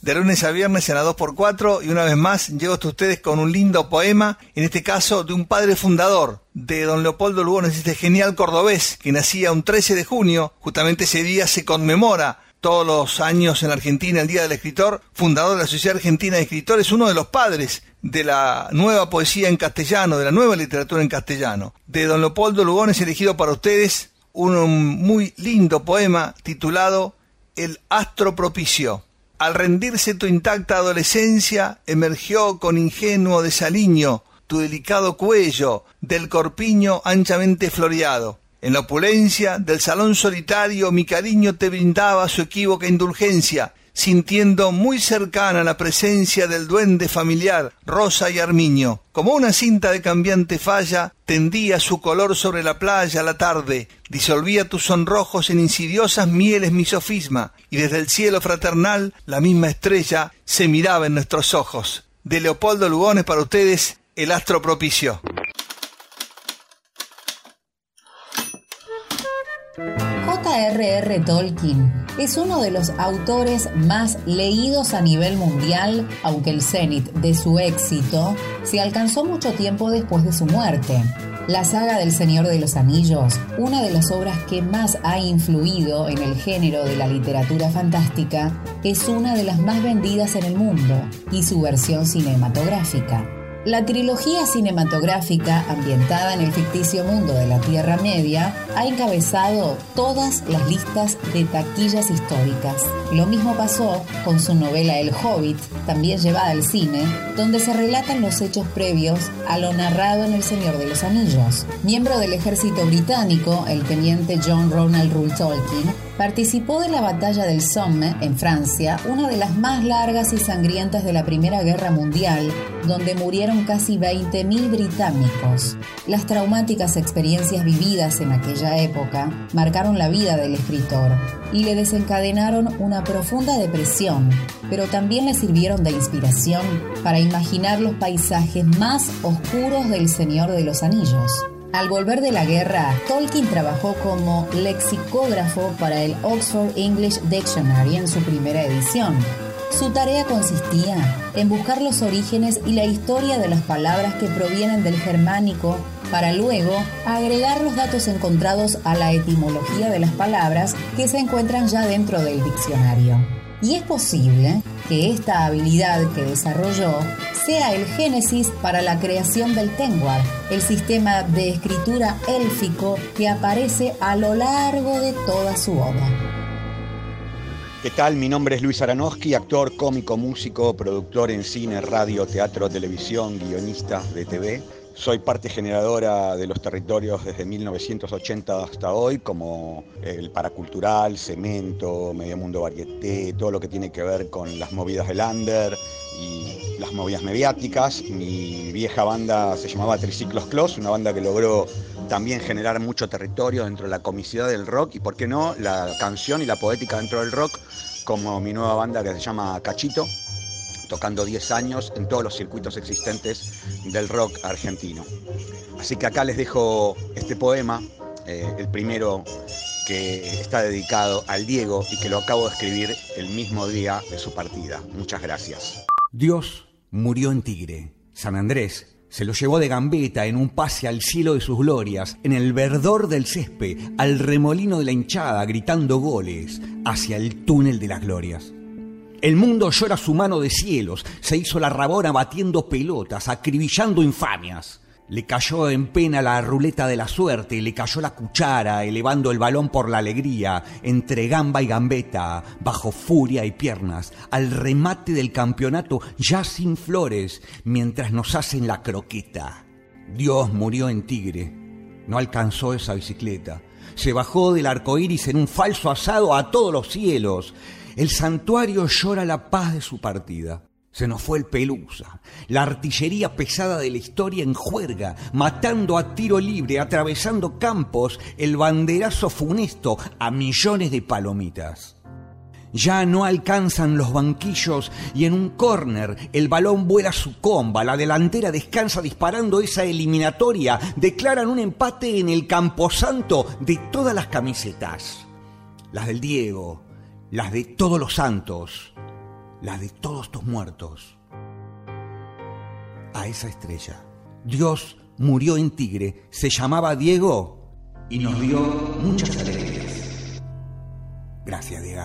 de lunes a viernes en la 2x4 y una vez más llego hasta ustedes con un lindo poema, en este caso de un padre fundador de don Leopoldo Lugones, este genial cordobés que nacía un 13 de junio, justamente ese día se conmemora todos los años en Argentina, el Día del Escritor, fundador de la Sociedad Argentina de Escritores, uno de los padres de la nueva poesía en castellano, de la nueva literatura en castellano. De don Leopoldo Lugones, elegido para ustedes un muy lindo poema titulado El astro propicio. Al rendirse tu intacta adolescencia, emergió con ingenuo desaliño tu delicado cuello del corpiño anchamente floreado. En la opulencia del salón solitario mi cariño te brindaba su equívoca indulgencia, sintiendo muy cercana la presencia del duende familiar, Rosa y Armiño. Como una cinta de cambiante falla, tendía su color sobre la playa a la tarde, disolvía tus sonrojos en insidiosas mieles mi sofisma, y desde el cielo fraternal la misma estrella se miraba en nuestros ojos. De Leopoldo Lugones para ustedes, el astro propicio. J.R.R. Tolkien es uno de los autores más leídos a nivel mundial, aunque el cenit de su éxito se alcanzó mucho tiempo después de su muerte. La saga del Señor de los Anillos, una de las obras que más ha influido en el género de la literatura fantástica, es una de las más vendidas en el mundo y su versión cinematográfica La trilogía cinematográfica, ambientada en el ficticio mundo de la Tierra Media, ha encabezado todas las listas de taquillas históricas. Lo mismo pasó con su novela El Hobbit, también llevada al cine, donde se relatan los hechos previos a lo narrado en El Señor de los Anillos. Miembro del ejército británico, el teniente John Ronald Rule Tolkien participó de la batalla del Somme en Francia, una de las más largas y sangrientas de la Primera Guerra Mundial, donde murieron casi 20.000 británicos. Las traumáticas experiencias vividas en aquella época marcaron la vida del escritor y le desencadenaron una profunda depresión, pero también le sirvieron de inspiración para imaginar los paisajes más oscuros del Señor de los Anillos. Al volver de la guerra, Tolkien trabajó como lexicógrafo para el Oxford English Dictionary en su primera edición. Su tarea consistía en buscar los orígenes y la historia de las palabras que provienen del germánico para luego agregar los datos encontrados a la etimología de las palabras que se encuentran ya dentro del diccionario. Y es posible que esta habilidad que desarrolló sea el génesis para la creación del Tengwar, el sistema de escritura élfico que aparece a lo largo de toda su obra. ¿Qué tal? Mi nombre es Luis Aranowski, actor, cómico, músico, productor en cine, radio, teatro, televisión, guionista de TV. Soy parte generadora de los territorios desde 1980 hasta hoy, como el paracultural, cemento, medio mundo varieté, todo lo que tiene que ver con las movidas del under y las movidas mediáticas. Mi vieja banda se llamaba Triciclos Clos, una banda que logró también generar mucho territorio dentro de la comicidad del rock y, por qué no, la canción y la poética dentro del rock, como mi nueva banda que se llama Cachito, tocando 10 años en todos los circuitos existentes del rock argentino. Así que acá les dejo este poema, eh, el primero que está dedicado al Diego y que lo acabo de escribir el mismo día de su partida. Muchas gracias. Dios murió en Tigre. San Andrés se lo llevó de gambeta en un pase al cielo de sus glorias, en el verdor del césped, al remolino de la hinchada, gritando goles hacia el túnel de las glorias. El mundo llora su mano de cielos, se hizo la rabona batiendo pelotas, acribillando infamias. Le cayó en pena la ruleta de la suerte, le cayó la cuchara, elevando el balón por la alegría, entre gamba y gambeta, bajo furia y piernas, al remate del campeonato ya sin flores, mientras nos hacen la croqueta. Dios murió en Tigre, no alcanzó esa bicicleta. Se bajó del arco iris en un falso asado a todos los cielos. El santuario llora la paz de su partida. Se nos fue el Pelusa, la artillería pesada de la historia en juerga, matando a tiro libre, atravesando campos, el banderazo funesto a millones de palomitas. Ya no alcanzan los banquillos y en un córner el balón vuela su comba, la delantera descansa disparando esa eliminatoria, declaran un empate en el camposanto de todas las camisetas. Las del Diego, las de todos los santos, las de todos tus muertos. A esa estrella. Dios murió en Tigre, se llamaba Diego y nos dio muchas alegrías. Gracias, Diego.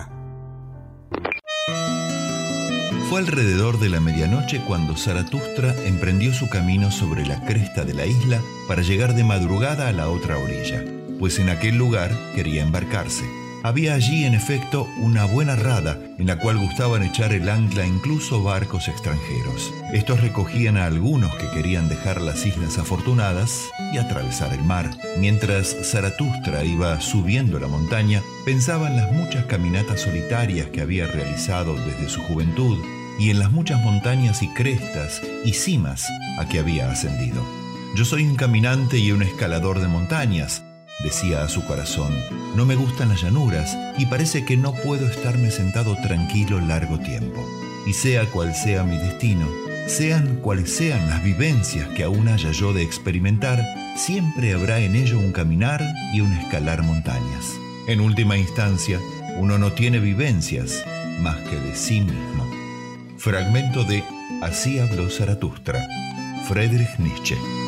Fue alrededor de la medianoche cuando Zaratustra emprendió su camino sobre la cresta de la isla para llegar de madrugada a la otra orilla, pues en aquel lugar quería embarcarse. Había allí, en efecto, una buena rada en la cual gustaban echar el ancla incluso barcos extranjeros. Estos recogían a algunos que querían dejar las islas afortunadas y atravesar el mar. Mientras Zaratustra iba subiendo la montaña, pensaba en las muchas caminatas solitarias que había realizado desde su juventud y en las muchas montañas y crestas y cimas a que había ascendido. Yo soy un caminante y un escalador de montañas, decía a su corazón, no me gustan las llanuras y parece que no puedo estarme sentado tranquilo largo tiempo. Y sea cual sea mi destino, sean cuales sean las vivencias que aún haya yo de experimentar, siempre habrá en ello un caminar y un escalar montañas. En última instancia, uno no tiene vivencias más que de sí mismo. Fragmento de Así habló Zaratustra, Friedrich Nietzsche.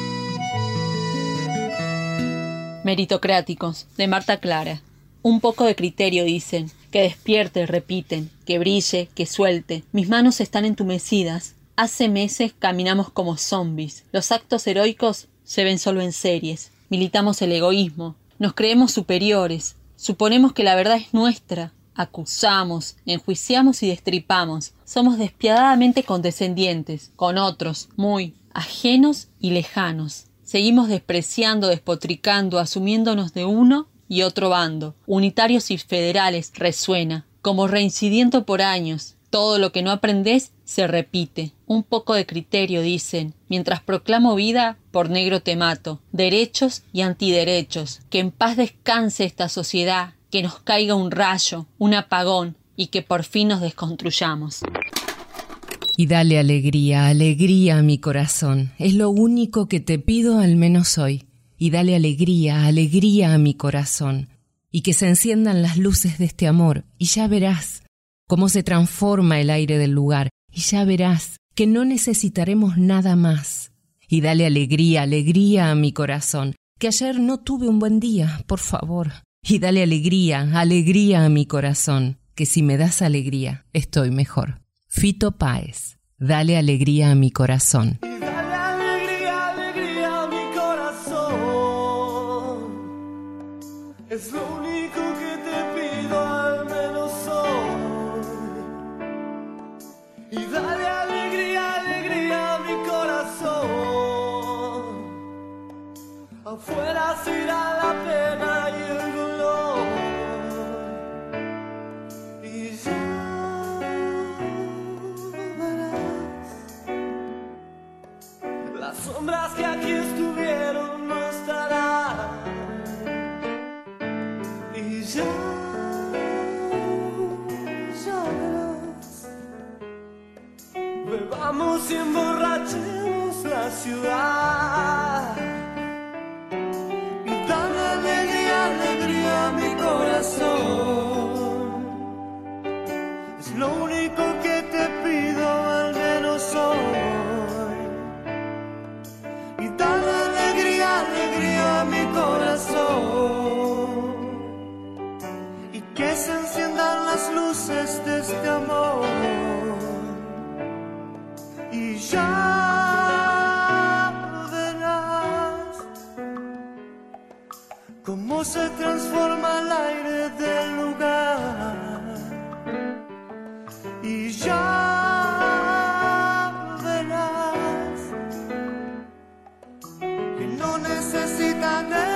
Meritocráticos, de Marta Clara. Un poco de criterio, dicen. Que despierte, repiten. Que brille, que suelte. Mis manos están entumecidas. Hace meses caminamos como zombies. Los actos heroicos se ven solo en series. Militamos el egoísmo. Nos creemos superiores. Suponemos que la verdad es nuestra. Acusamos, enjuiciamos y destripamos. Somos despiadadamente condescendientes con otros, muy ajenos y lejanos. Seguimos despreciando, despotricando, asumiéndonos de uno y otro bando. Unitarios y federales resuena, como reincidiendo por años. Todo lo que no aprendes se repite. Un poco de criterio, dicen. Mientras proclamo vida, por negro te mato. Derechos y antiderechos. Que en paz descanse esta sociedad. Que nos caiga un rayo, un apagón, y que por fin nos desconstruyamos. Y dale alegría, alegría a mi corazón. Es lo único que te pido al menos hoy. Y dale alegría, alegría a mi corazón. Y que se enciendan las luces de este amor. Y ya verás cómo se transforma el aire del lugar. Y ya verás que no necesitaremos nada más. Y dale alegría, alegría a mi corazón. Que ayer no tuve un buen día, por favor. Y dale alegría, alegría a mi corazón. Que si me das alegría, estoy mejor. Fito Páez, dale alegría a mi corazón. Y dale alegría, alegría a mi corazón. Es lo único que te pido al menos hoy. Y dale alegría, alegría a mi corazón. Afuera se irá la que aquí estuvieron no estarán. Y ya, verás. Bebamos y emborrachemos la ciudad. Y dale alegría, alegría a mi corazón. Corazón. Y que se enciendan las luces de este amor. Y ya verás cómo se transforma el aire del lugar. Necesitaremos nada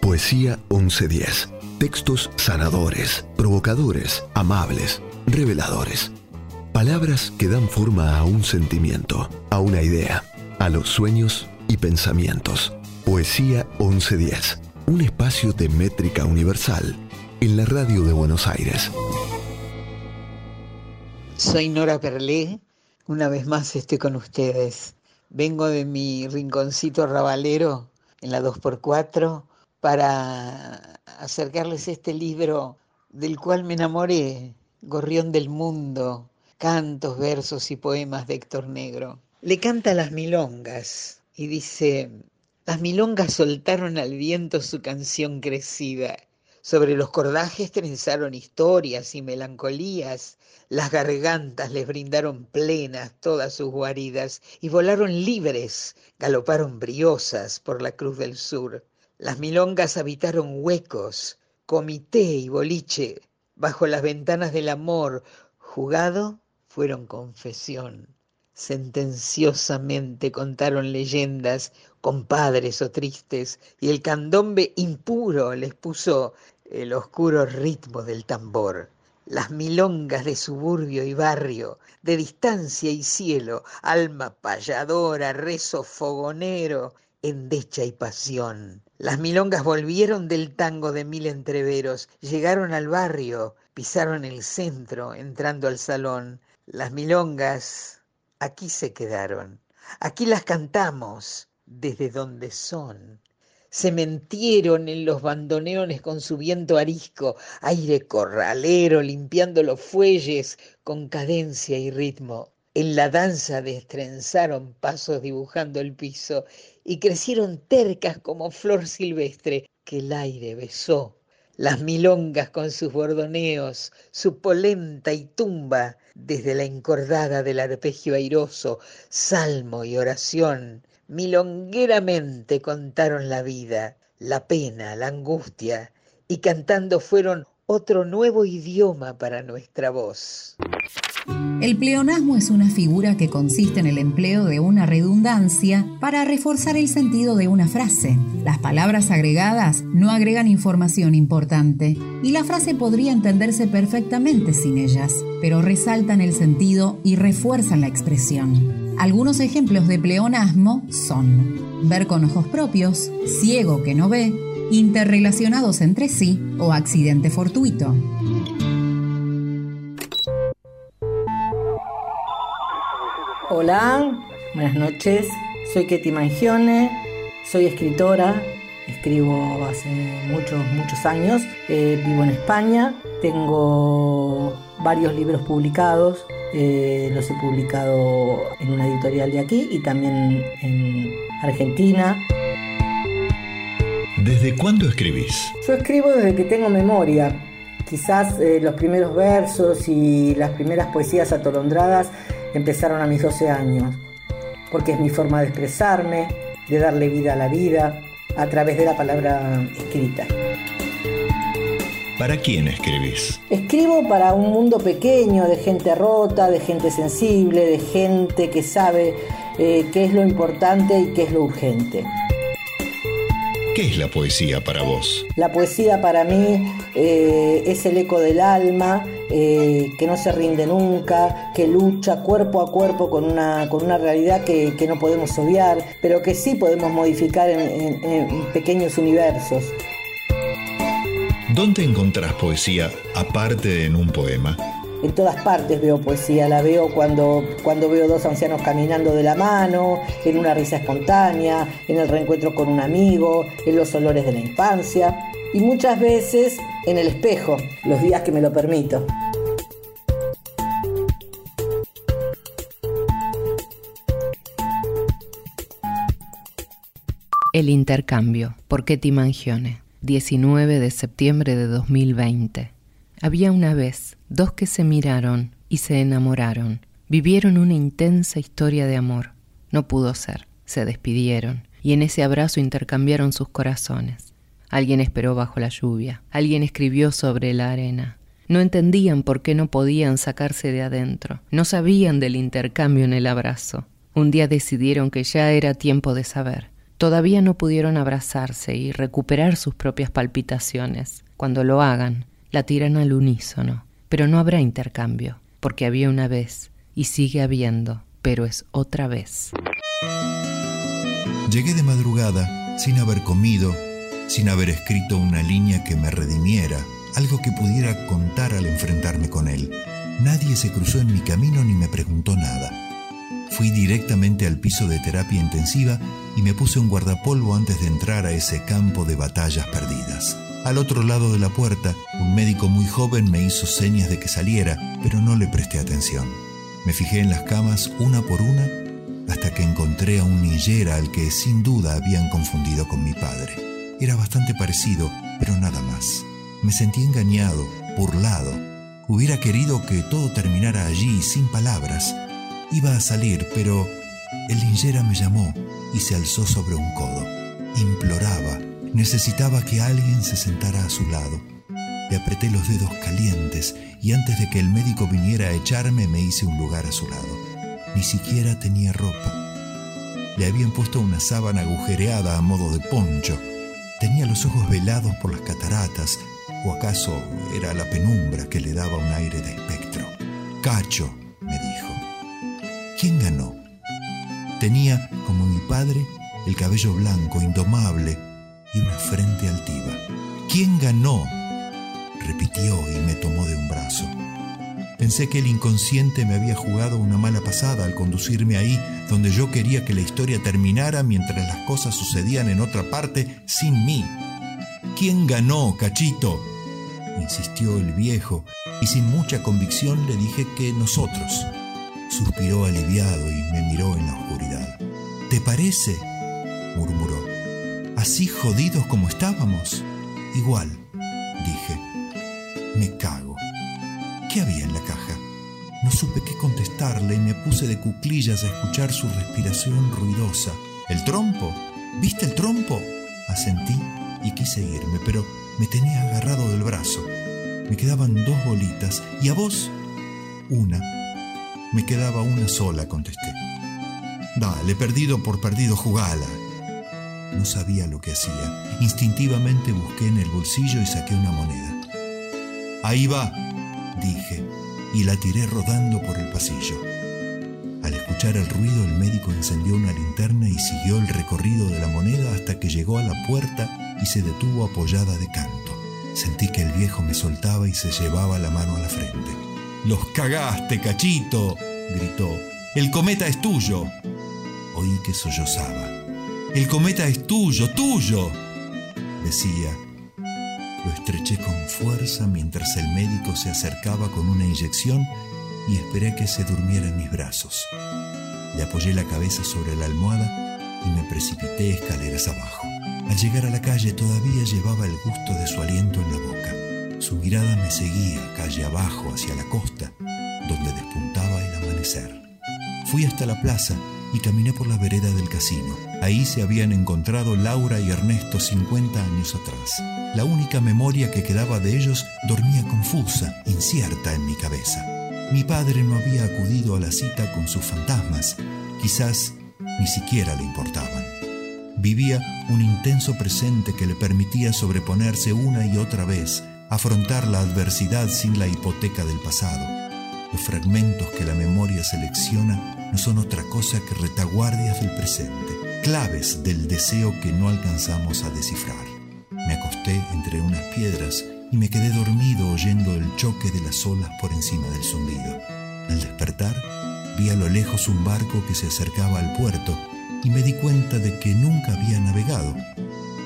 Poesía 1110. Textos sanadores, provocadores, amables, reveladores. Palabras que dan forma a un sentimiento, a una idea, a los sueños y pensamientos. Poesía 1110. Un espacio de métrica universal en la radio de Buenos Aires. Soy Nora Perlé. Una vez más estoy con ustedes. Vengo de mi rinconcito rabalero en la 2x4 para acercarles este libro del cual me enamoré, Gorrión del Mundo, cantos, versos y poemas de Héctor Negro. Le canta las milongas y dice, las milongas soltaron al viento su canción crecida. Sobre los cordajes trenzaron historias y melancolías, las gargantas les brindaron plenas todas sus guaridas y volaron libres, galoparon briosas por la cruz del sur. Las milongas habitaron huecos, comité y boliche, bajo las ventanas del amor, jugado fueron confesión. Sentenciosamente contaron leyendas, compadres o tristes, y el candombe impuro les puso el oscuro ritmo del tambor. Las milongas de suburbio y barrio, de distancia y cielo, alma payadora, rezo fogonero, endecha y pasión. Las milongas volvieron del tango de mil entreveros, llegaron al barrio, pisaron el centro, entrando al salón. Las milongas aquí se quedaron, aquí las cantamos, desde donde son. Se mentieron en los bandoneones con su viento arisco, aire corralero limpiando los fuelles con cadencia y ritmo. En la danza destrenzaron pasos dibujando el piso y crecieron tercas como flor silvestre que el aire besó. Las milongas con sus bordoneos, su polenta y tumba, desde la encordada del arpegio airoso, salmo y oración, milongueramente contaron la vida, la pena, la angustia, y cantando fueron otro nuevo idioma para nuestra voz. El pleonasmo es una figura que consiste en el empleo de una redundancia para reforzar el sentido de una frase. Las palabras agregadas no agregan información importante y la frase podría entenderse perfectamente sin ellas, pero resaltan el sentido y refuerzan la expresión. Algunos ejemplos de pleonasmo son ver con ojos propios, ciego que no ve, interrelacionados entre sí o accidente fortuito. Hola, buenas noches. Soy Ketty Mangione, soy escritora, escribo hace muchos, muchos años, eh, vivo en España, tengo varios libros publicados, eh, los he publicado en una editorial de aquí y también en Argentina. ¿Desde cuándo escribís? Yo escribo desde que tengo memoria. Quizás eh, los primeros versos y las primeras poesías atolondradas empezaron a mis 12 años, porque es mi forma de expresarme, de darle vida a la vida, a través de la palabra escrita. ¿Para quién escribís? Escribo para un mundo pequeño de gente rota, de gente sensible, de gente que sabe eh, qué es lo importante y qué es lo urgente. ¿Qué es la poesía para vos? La poesía para mí eh, es el eco del alma, eh, que no se rinde nunca, que lucha cuerpo a cuerpo con una, con una realidad que, no podemos obviar, pero que sí podemos modificar en pequeños universos. ¿Dónde encontrás poesía aparte de en un poema? En todas partes veo poesía, la veo cuando, cuando veo dos ancianos caminando de la mano, en una risa espontánea, en el reencuentro con un amigo, en los olores de la infancia y muchas veces en el espejo, los días que me lo permito. El intercambio, por Ketty Mangione, 19 de septiembre de 2020. Había una vez dos que se miraron y se enamoraron. Vivieron una intensa historia de amor. No pudo ser. Se despidieron y en ese abrazo intercambiaron sus corazones. Alguien esperó bajo la lluvia, alguien escribió sobre la arena. No entendían por qué no podían sacarse de adentro, no sabían del intercambio en el abrazo. Un día decidieron que ya era tiempo de saber. Todavía no pudieron abrazarse y recuperar sus propias palpitaciones. Cuando lo hagan, la tiran al unísono. Pero no habrá intercambio, porque había una vez y sigue habiendo, pero es otra vez. Llegué de madrugada, sin haber comido, sin haber escrito una línea que me redimiera, algo que pudiera contar al enfrentarme con él. Nadie se cruzó en mi camino ni me preguntó nada. Fui directamente al piso de terapia intensiva y me puse un guardapolvo antes de entrar a ese campo de batallas perdidas. Al otro lado de la puerta, un médico muy joven me hizo señas de que saliera, pero no le presté atención. Me fijé en las camas una por una hasta que encontré a un niñera al que sin duda habían confundido con mi padre. Era bastante parecido, pero nada más. Me sentí engañado, burlado. Hubiera querido que todo terminara allí sin palabras. Iba a salir, pero el linjera me llamó y se alzó sobre un codo. Imploraba, necesitaba que alguien se sentara a su lado. Le apreté los dedos calientes y antes de que el médico viniera a echarme me hice un lugar a su lado. Ni siquiera tenía ropa. Le habían puesto una sábana agujereada a modo de poncho. Tenía los ojos velados por las cataratas, o acaso era la penumbra que le daba un aire de espectro. Cacho, me dijo. ¿Quién ganó? Tenía, como mi padre, el cabello blanco, indomable, y una frente altiva. ¿Quién ganó? repitió y me tomó de un brazo. Pensé que el inconsciente me había jugado una mala pasada al conducirme ahí donde yo quería que la historia terminara mientras las cosas sucedían en otra parte sin mí. ¿Quién ganó, cachito? insistió el viejo, y sin mucha convicción le dije que nosotros. Suspiró aliviado y me miró en la oscuridad. ¿Te parece? murmuró. ¿Así jodidos como estábamos? Igual, dije. Me cago. ¿Qué había en la caja? No supe qué contestarle y me puse de cuclillas a escuchar su respiración ruidosa. ¿El trompo? ¿Viste el trompo? Asentí y quise irme, pero me tenía agarrado del brazo. Me quedaban dos bolitas. ¿Y a vos? Una. Me quedaba una sola, contesté. Dale, perdido por perdido, jugala. No sabía lo que hacía. Instintivamente busqué en el bolsillo y saqué una moneda. Ahí va, dije, y la tiré rodando por el pasillo. Al escuchar el ruido, el médico encendió una linterna y siguió el recorrido de la moneda hasta que llegó a la puerta y se detuvo apoyada de canto. Sentí que el viejo me soltaba y se llevaba la mano a la frente. ¡Los cagaste, cachito! gritó. ¡El cometa es tuyo! Oí que sollozaba. ¡El cometa es tuyo, tuyo! decía lo estreché con fuerza mientras el médico se acercaba con una inyección y esperé que se durmiera en mis brazos. Le apoyé la cabeza sobre la almohada y me precipité escaleras abajo. Al llegar a la calle todavía llevaba el gusto de su aliento en la boca. Su mirada me seguía calle abajo hacia la costa, donde despuntaba el amanecer. Fui hasta la plaza y caminé por la vereda del casino. Ahí se habían encontrado Laura y Ernesto 50 años atrás. La única memoria que quedaba de ellos dormía confusa, incierta en mi cabeza. Mi padre no había acudido a la cita con sus fantasmas, quizás ni siquiera le importaban. Vivía un intenso presente que le permitía sobreponerse una y otra vez, afrontar la adversidad sin la hipoteca del pasado. Los fragmentos que la memoria selecciona no son otra cosa que retaguardias del presente, claves del deseo que no alcanzamos a descifrar. Me acosté entre unas piedras y me quedé dormido oyendo el choque de las olas por encima del zumbido. Al despertar, vi a lo lejos un barco que se acercaba al puerto y me di cuenta de que nunca había navegado,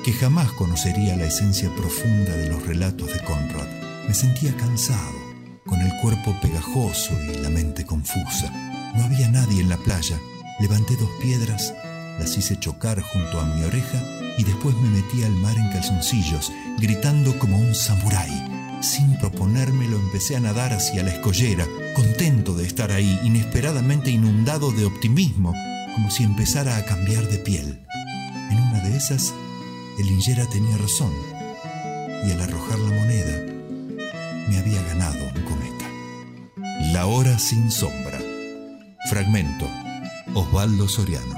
que jamás conocería la esencia profunda de los relatos de Conrad. Me sentía cansado, con el cuerpo pegajoso y la mente confusa. No había nadie en la playa. Levanté dos piedras, las hice chocar junto a mi oreja y después me metí al mar en calzoncillos, gritando como un samurái. Sin proponérmelo empecé a nadar hacia la escollera, contento de estar ahí, inesperadamente inundado de optimismo, como si empezara a cambiar de piel. En una de esas, el Ingera tenía razón, y al arrojar la moneda, me había ganado un cometa. La hora sin sombra. Fragmento. Osvaldo Soriano.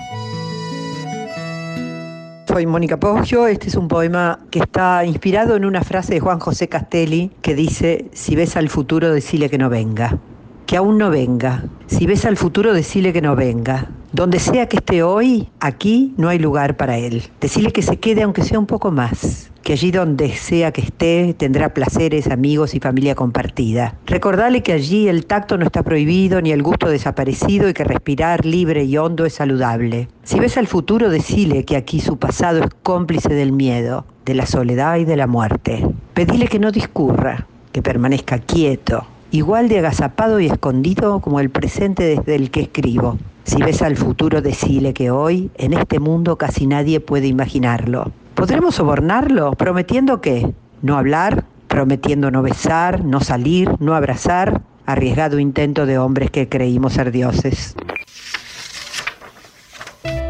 soy Mónica Poggio. Este es un poema que está inspirado en una frase de Juan José Castelli que dice, si ves al futuro, decile que no venga. Que aún no venga. Si ves al futuro, decile que no venga. Donde sea que esté hoy, aquí no hay lugar para él. Decile que se quede aunque sea un poco más. Que allí donde sea que esté tendrá placeres, amigos y familia compartida. Recordale que allí el tacto no está prohibido ni el gusto desaparecido y que respirar libre y hondo es saludable. Si ves al futuro, decile que aquí su pasado es cómplice del miedo, de la soledad y de la muerte. Pedile que no discurra, que permanezca quieto, igual de agazapado y escondido como el presente desde el que escribo. Si ves al futuro, decile que hoy, en este mundo, casi nadie puede imaginarlo. ¿Podremos sobornarlo? ¿Prometiendo qué? ¿No hablar? ¿Prometiendo no besar? ¿No salir? ¿No abrazar? Arriesgado intento de hombres que creímos ser dioses.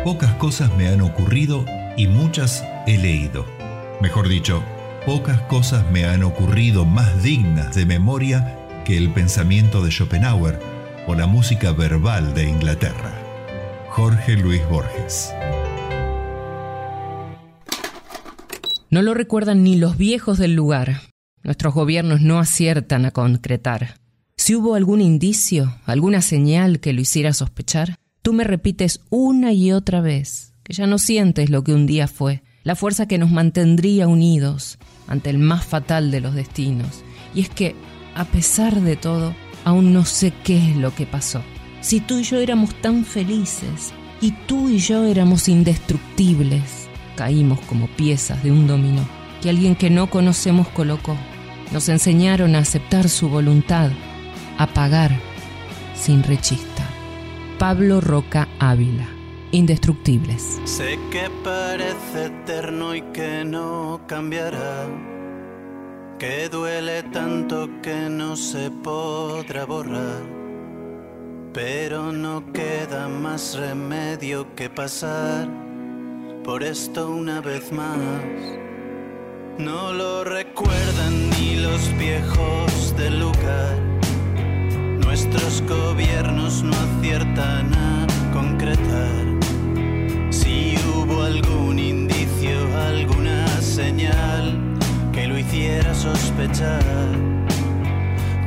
Pocas cosas me han ocurrido y muchas he leído. Mejor dicho, pocas cosas me han ocurrido más dignas de memoria que el pensamiento de Schopenhauer o la música verbal de Inglaterra. Jorge Luis Borges. No lo recuerdan ni los viejos del lugar. Nuestros gobiernos no aciertan a concretar. Si hubo algún indicio, alguna señal que lo hiciera sospechar, tú me repites una y otra vez que ya no sientes lo que un día fue, la fuerza que nos mantendría unidos ante el más fatal de los destinos. Y es que, a pesar de todo, aún no sé qué es lo que pasó. Si tú y yo éramos tan felices y tú y yo éramos indestructibles, caímos como piezas de un dominó que alguien que no conocemos colocó. Nos enseñaron a aceptar su voluntad, a pagar sin rechistar. Pablo Roca Ávila, Indestructibles. Sé que parece eterno y que no cambiará, que duele tanto que no se podrá borrar, pero no queda más remedio que pasar por esto una vez más. No lo recuerdan ni los viejos del lugar. Nuestros gobiernos no aciertan a concretar. Si hubo algún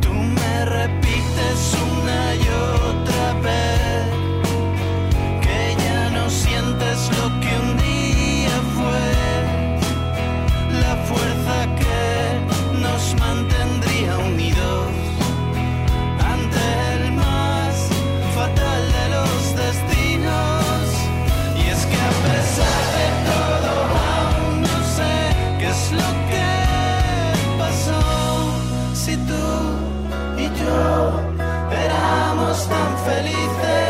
Tú me repites una y otra vez felices,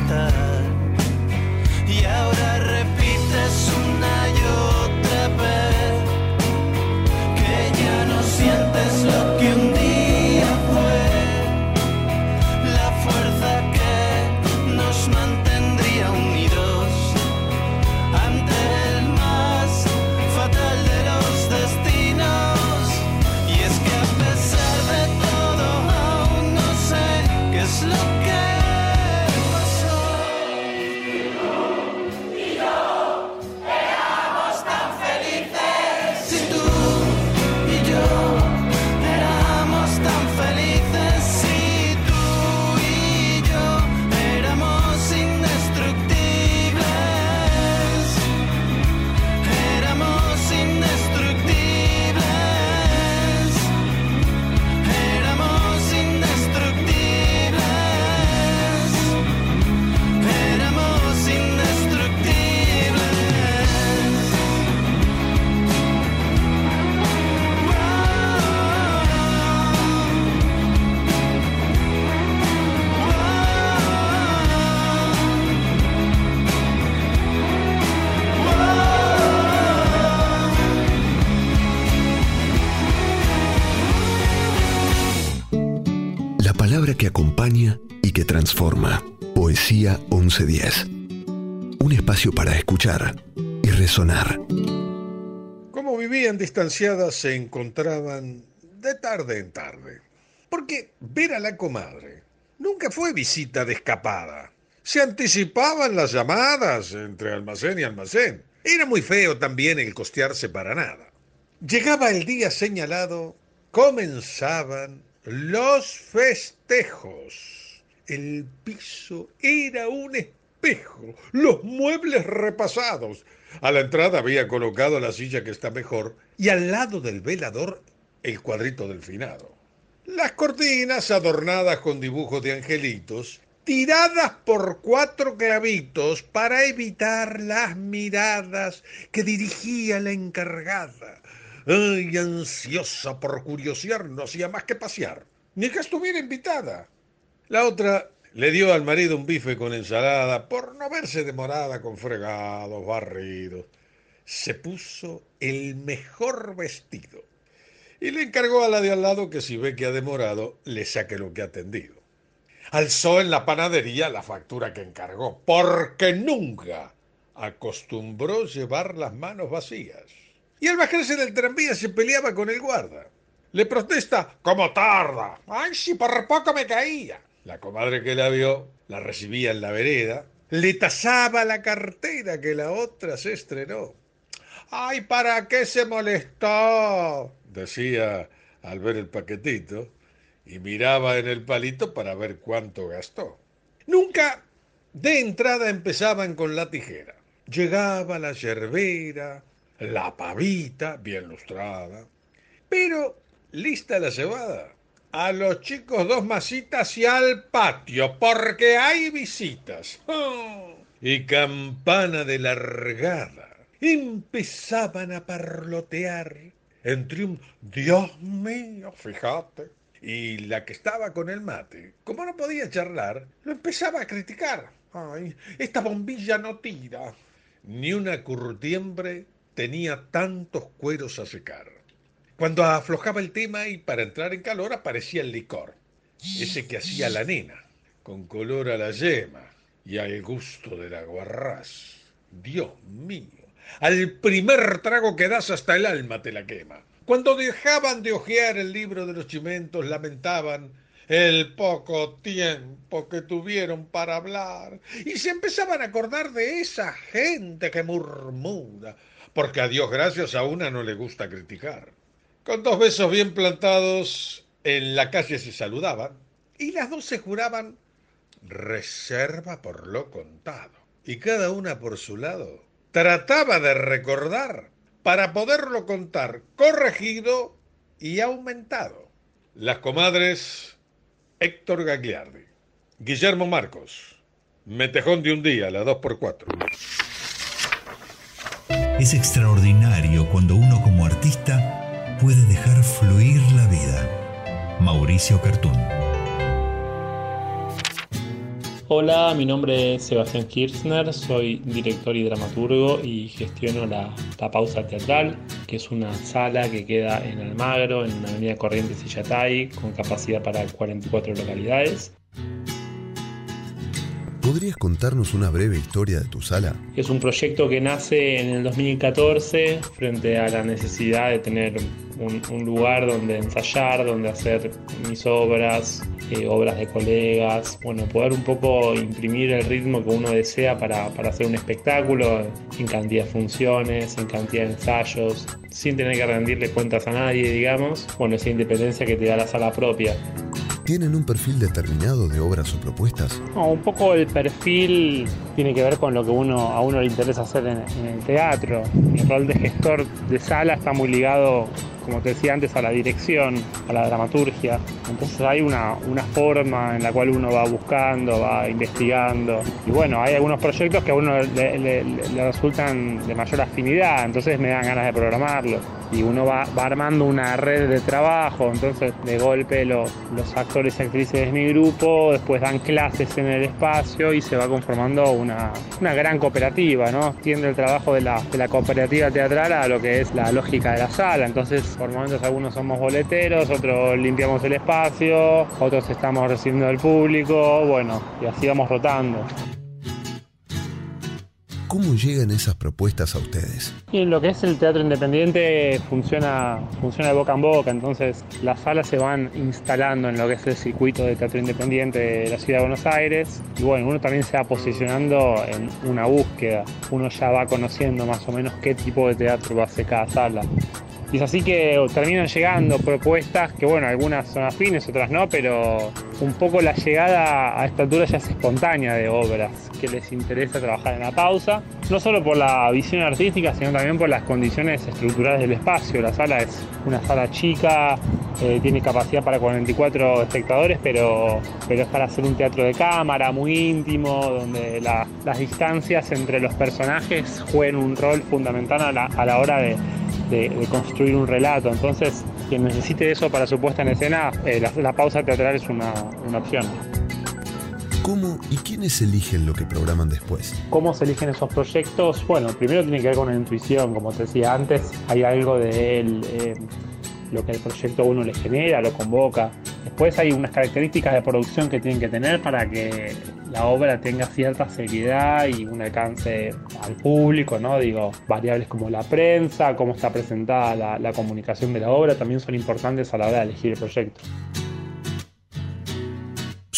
sin 1110. Un espacio para escuchar y resonar. Como vivían distanciadas, se encontraban de tarde en tarde. Porque ver a la comadre nunca fue visita de escapada. Se anticipaban las llamadas entre almacén y almacén. Era muy feo también el costearse para nada. Llegaba el día señalado, comenzaban los festejos. El piso era un espejo, los muebles repasados. A la entrada había colocado la silla que está mejor y al lado del velador el cuadrito del finado. Las cortinas adornadas con dibujos de angelitos, tiradas por cuatro clavitos para evitar las miradas que dirigía la encargada. Ay, ansiosa por curiosear, no hacía más que pasear, ni que estuviera invitada. La otra le dio al marido un bife con ensalada por no verse demorada con fregados, barridos. Se puso el mejor vestido y le encargó a la de al lado que si ve que ha demorado, le saque lo que ha tendido. Alzó en la panadería la factura que encargó, porque nunca acostumbró llevar las manos vacías. Y al bajarse del tranvía se peleaba con el guarda. Le protesta, ¿cómo tarda? ¡Ay, si por poco me caía! La comadre que la vio la recibía en la vereda, le tasaba la cartera que la otra se estrenó. ¡Ay, para qué se molestó! decía al ver el paquetito, y miraba en el palito para ver cuánto gastó. Nunca de entrada empezaban con la tijera. Llegaba la yerbera, la pavita, bien lustrada. Pero, lista la cebada. A los chicos dos masitas y al patio, porque hay visitas. ¡Oh! Y campana de largada. Empezaban a parlotear entre un Dios mío, fíjate. Y la que estaba con el mate, como no podía charlar, lo empezaba a criticar. Ay, esta bombilla no tira. Ni una curtiembre tenía tantos cueros a secar. Cuando aflojaba el tema y para entrar en calor aparecía el licor, ese que hacía la nena, con color a la yema y al gusto de la guarraz. Dios mío, al primer trago que das hasta el alma te la quema. Cuando dejaban de hojear el libro de los chimentos, lamentaban el poco tiempo que tuvieron para hablar y se empezaban a acordar de esa gente que murmura, porque a Dios gracias a una no le gusta criticar. Con dos besos bien plantados en la calle se saludaban y las dos se juraban reserva por lo contado. Y cada una por su lado trataba de recordar para poderlo contar corregido y aumentado. Las comadres Héctor Gagliardi, Guillermo Marcos, Metejón de un día, la 2x4. Es extraordinario cuando uno como artista puede dejar fluir la vida. Mauricio Cartún. Hola, mi nombre es Sebastián Kirchner, soy director y dramaturgo y gestiono la, la Pausa Teatral, que es una sala que queda en Almagro, en la avenida Corrientes y Yatay, con capacidad para 44 localidades. ¿Podrías contarnos una breve historia de tu sala? Es un proyecto que nace en el 2014 frente a la necesidad de tener un, lugar donde ensayar, donde hacer mis obras, eh, obras de colegas, bueno, poder un poco imprimir el ritmo que uno desea para, para hacer un espectáculo en cantidad de funciones, en cantidad de ensayos, sin tener que rendirle cuentas a nadie, digamos, bueno, esa independencia que te da la sala propia. ¿Tienen un perfil determinado de obras o propuestas? No, un poco el perfil tiene que ver con lo que uno, a uno le interesa hacer en, el teatro. Mi rol de gestor de sala está muy ligado, como te decía antes, a la dirección, a la dramaturgia. Entonces hay una, una forma en la cual uno va buscando, va investigando. Y bueno, hay algunos proyectos que a uno le, resultan de mayor afinidad, entonces me dan ganas de programarlos. Y uno va, va armando una red de trabajo, entonces de golpe lo- los actores y actrices de mi grupo después dan clases en el espacio y se va conformando una, una gran cooperativa, ¿no? Tiende el trabajo de la, de la cooperativa teatral a lo que es la lógica de la sala, entonces Por momentos algunos somos boleteros, otros limpiamos el espacio, otros estamos recibiendo al público, bueno, y así vamos rotando. ¿Cómo llegan esas propuestas a ustedes? Y lo que es el teatro independiente funciona, funciona de boca en boca, entonces las salas se van instalando en lo que es el circuito de teatro independiente de la ciudad de Buenos Aires y bueno, uno también se va posicionando en una búsqueda, uno ya va conociendo más o menos qué tipo de teatro va a hacer cada sala. Y así que terminan llegando propuestas que, bueno, algunas son afines, otras no, pero un poco la llegada a esta altura ya es espontánea de obras que les interesa trabajar en la pausa, no solo por la visión artística, sino también por las condiciones estructurales del espacio. La sala es una sala chica, eh, tiene capacidad para 44 espectadores, pero, pero es para hacer un teatro de cámara muy íntimo, donde la- las distancias entre los personajes jueguen un rol fundamental a la, a la hora de, de- de construir un relato. Entonces, quien necesite eso para su puesta en escena, eh, la, la pausa teatral es una, una opción. ¿Cómo y quiénes eligen lo que programan después? ¿Cómo se eligen esos proyectos? Bueno, primero tiene que ver con la intuición, como te decía antes, hay algo de él, eh, lo que el proyecto uno le genera, lo convoca. Después hay unas características de producción que tienen que tener para que la obra tenga cierta seriedad y un alcance al público, ¿no? Digo, variables como la prensa, cómo está presentada la, la comunicación de la obra, también son importantes a la hora de elegir el proyecto.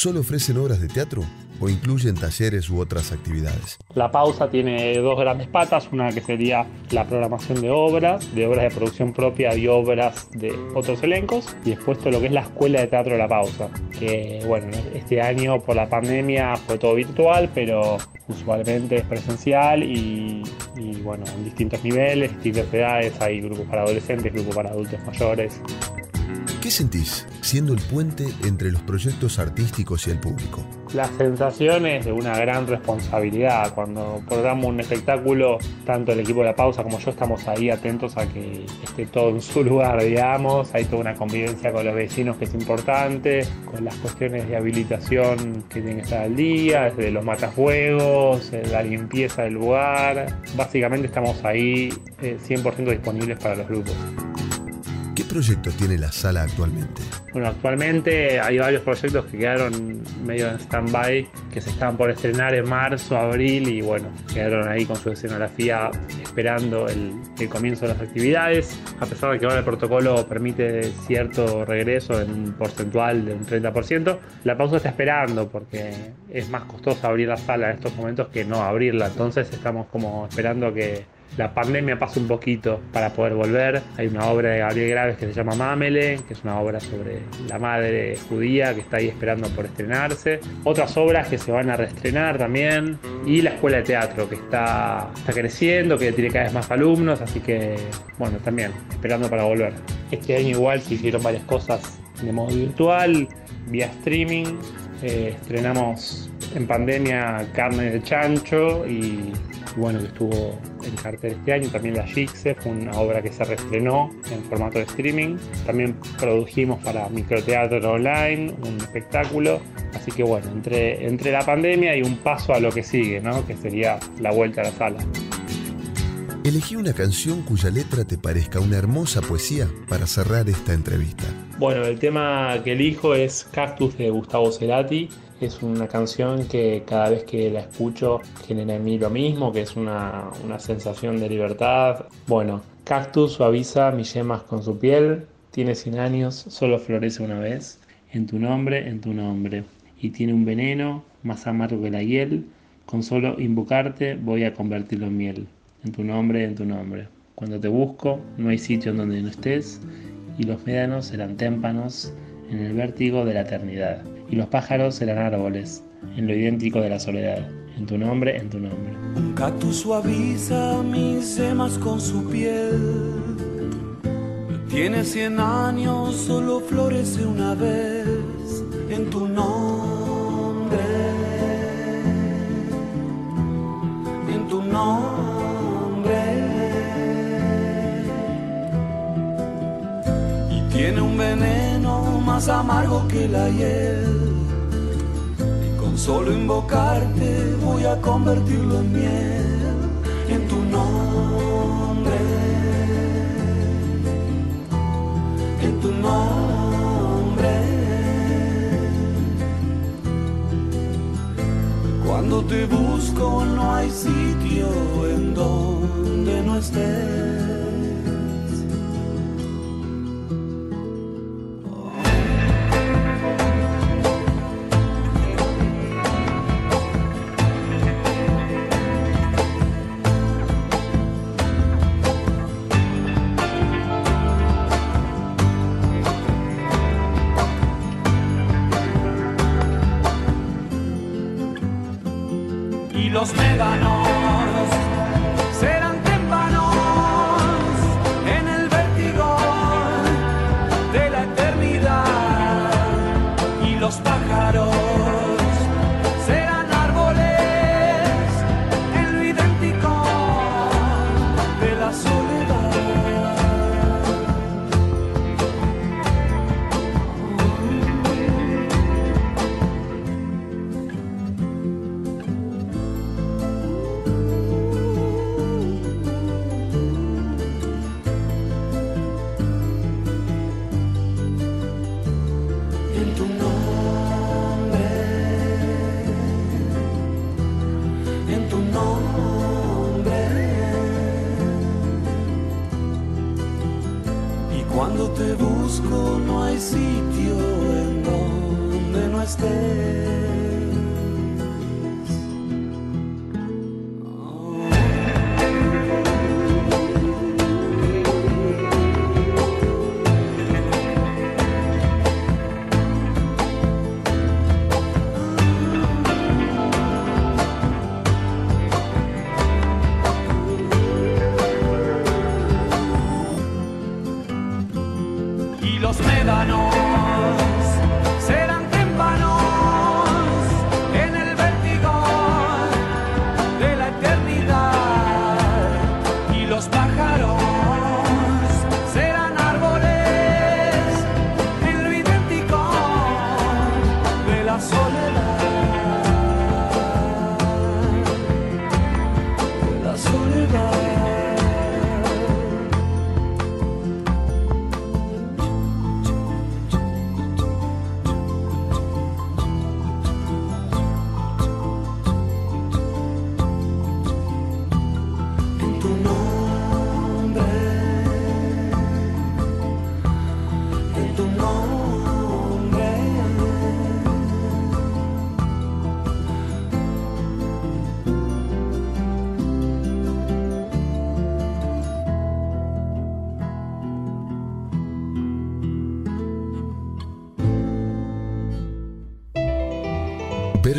¿Solo ofrecen obras de teatro o incluyen talleres u otras actividades? La pausa tiene dos grandes patas, una que sería la programación de obras, de obras de producción propia y obras de otros elencos, y después lo que es la escuela de teatro de la pausa, que bueno, este año por la pandemia fue todo virtual, pero usualmente es presencial y, y, bueno, en distintos niveles, distintas edades, hay grupos para adolescentes, grupos para adultos mayores. ¿Qué sentís siendo el puente entre los proyectos artísticos y el público? La sensación es de una gran responsabilidad. Cuando programo un espectáculo, tanto el equipo de la pausa como yo estamos ahí atentos a que esté todo en su lugar, digamos. Hay toda una convivencia con los vecinos que es importante, con las cuestiones de habilitación que tienen que estar al día, desde los matafuegos, eh, la limpieza del lugar. Básicamente estamos ahí eh, 100% disponibles para los grupos. ¿Qué proyectos tiene la sala actualmente? Bueno, actualmente hay varios proyectos que quedaron medio en stand-by, que se estaban por estrenar en marzo, abril y bueno, quedaron ahí con su escenografía esperando el, el comienzo de las actividades. A pesar de que ahora el protocolo permite cierto regreso en un porcentual de un 30%, la pausa está esperando porque es más costoso abrir la sala en estos momentos que no abrirla. Entonces estamos como esperando que la pandemia pasa un poquito para poder volver. Hay una obra de Gabriel Graves que se llama Mamele, que es una obra sobre la madre judía que está ahí esperando por estrenarse. Otras obras que se van a reestrenar también. Y la escuela de teatro que está, está creciendo, que tiene cada vez más alumnos, así que bueno, también esperando para volver. Este año igual se hicieron varias cosas de modo virtual, vía streaming. Eh, estrenamos en pandemia Carne de Chancho y bueno, que estuvo en cartel este año, también La Gixe, fue una obra que se reestrenó en formato de streaming. También produjimos para Microteatro Online un espectáculo. Así que bueno, entre, entre la pandemia y un paso a lo que sigue, ¿no? que sería la vuelta a la sala. Elegí una canción cuya letra te parezca una hermosa poesía para cerrar esta entrevista. Bueno, el tema que elijo es Cactus de Gustavo Cerati. Es una canción que cada vez que la escucho genera en mí lo mismo, que es una, una sensación de libertad. Bueno, Cactus suaviza mis yemas con su piel, tiene 100 años, solo florece una vez, en tu nombre, en tu nombre. Y tiene un veneno más amargo que la hiel, con solo invocarte voy a convertirlo en miel. En tu nombre, en tu nombre. Cuando te busco, no hay sitio en donde no estés, y los médanos serán témpanos en el vértigo de la eternidad, y los pájaros serán árboles en lo idéntico de la soledad. En tu nombre, en tu nombre. Un cactus suaviza mis yemas con su piel. Tiene cien años, solo florece una vez. En tu nombre. En tu nombre. Y tiene un veneno más amargo que la hiel. Y con solo invocarte voy a convertirlo en miel. En tu nombre. tu nombre. Cuando te busco no hay sitio en donde no estés.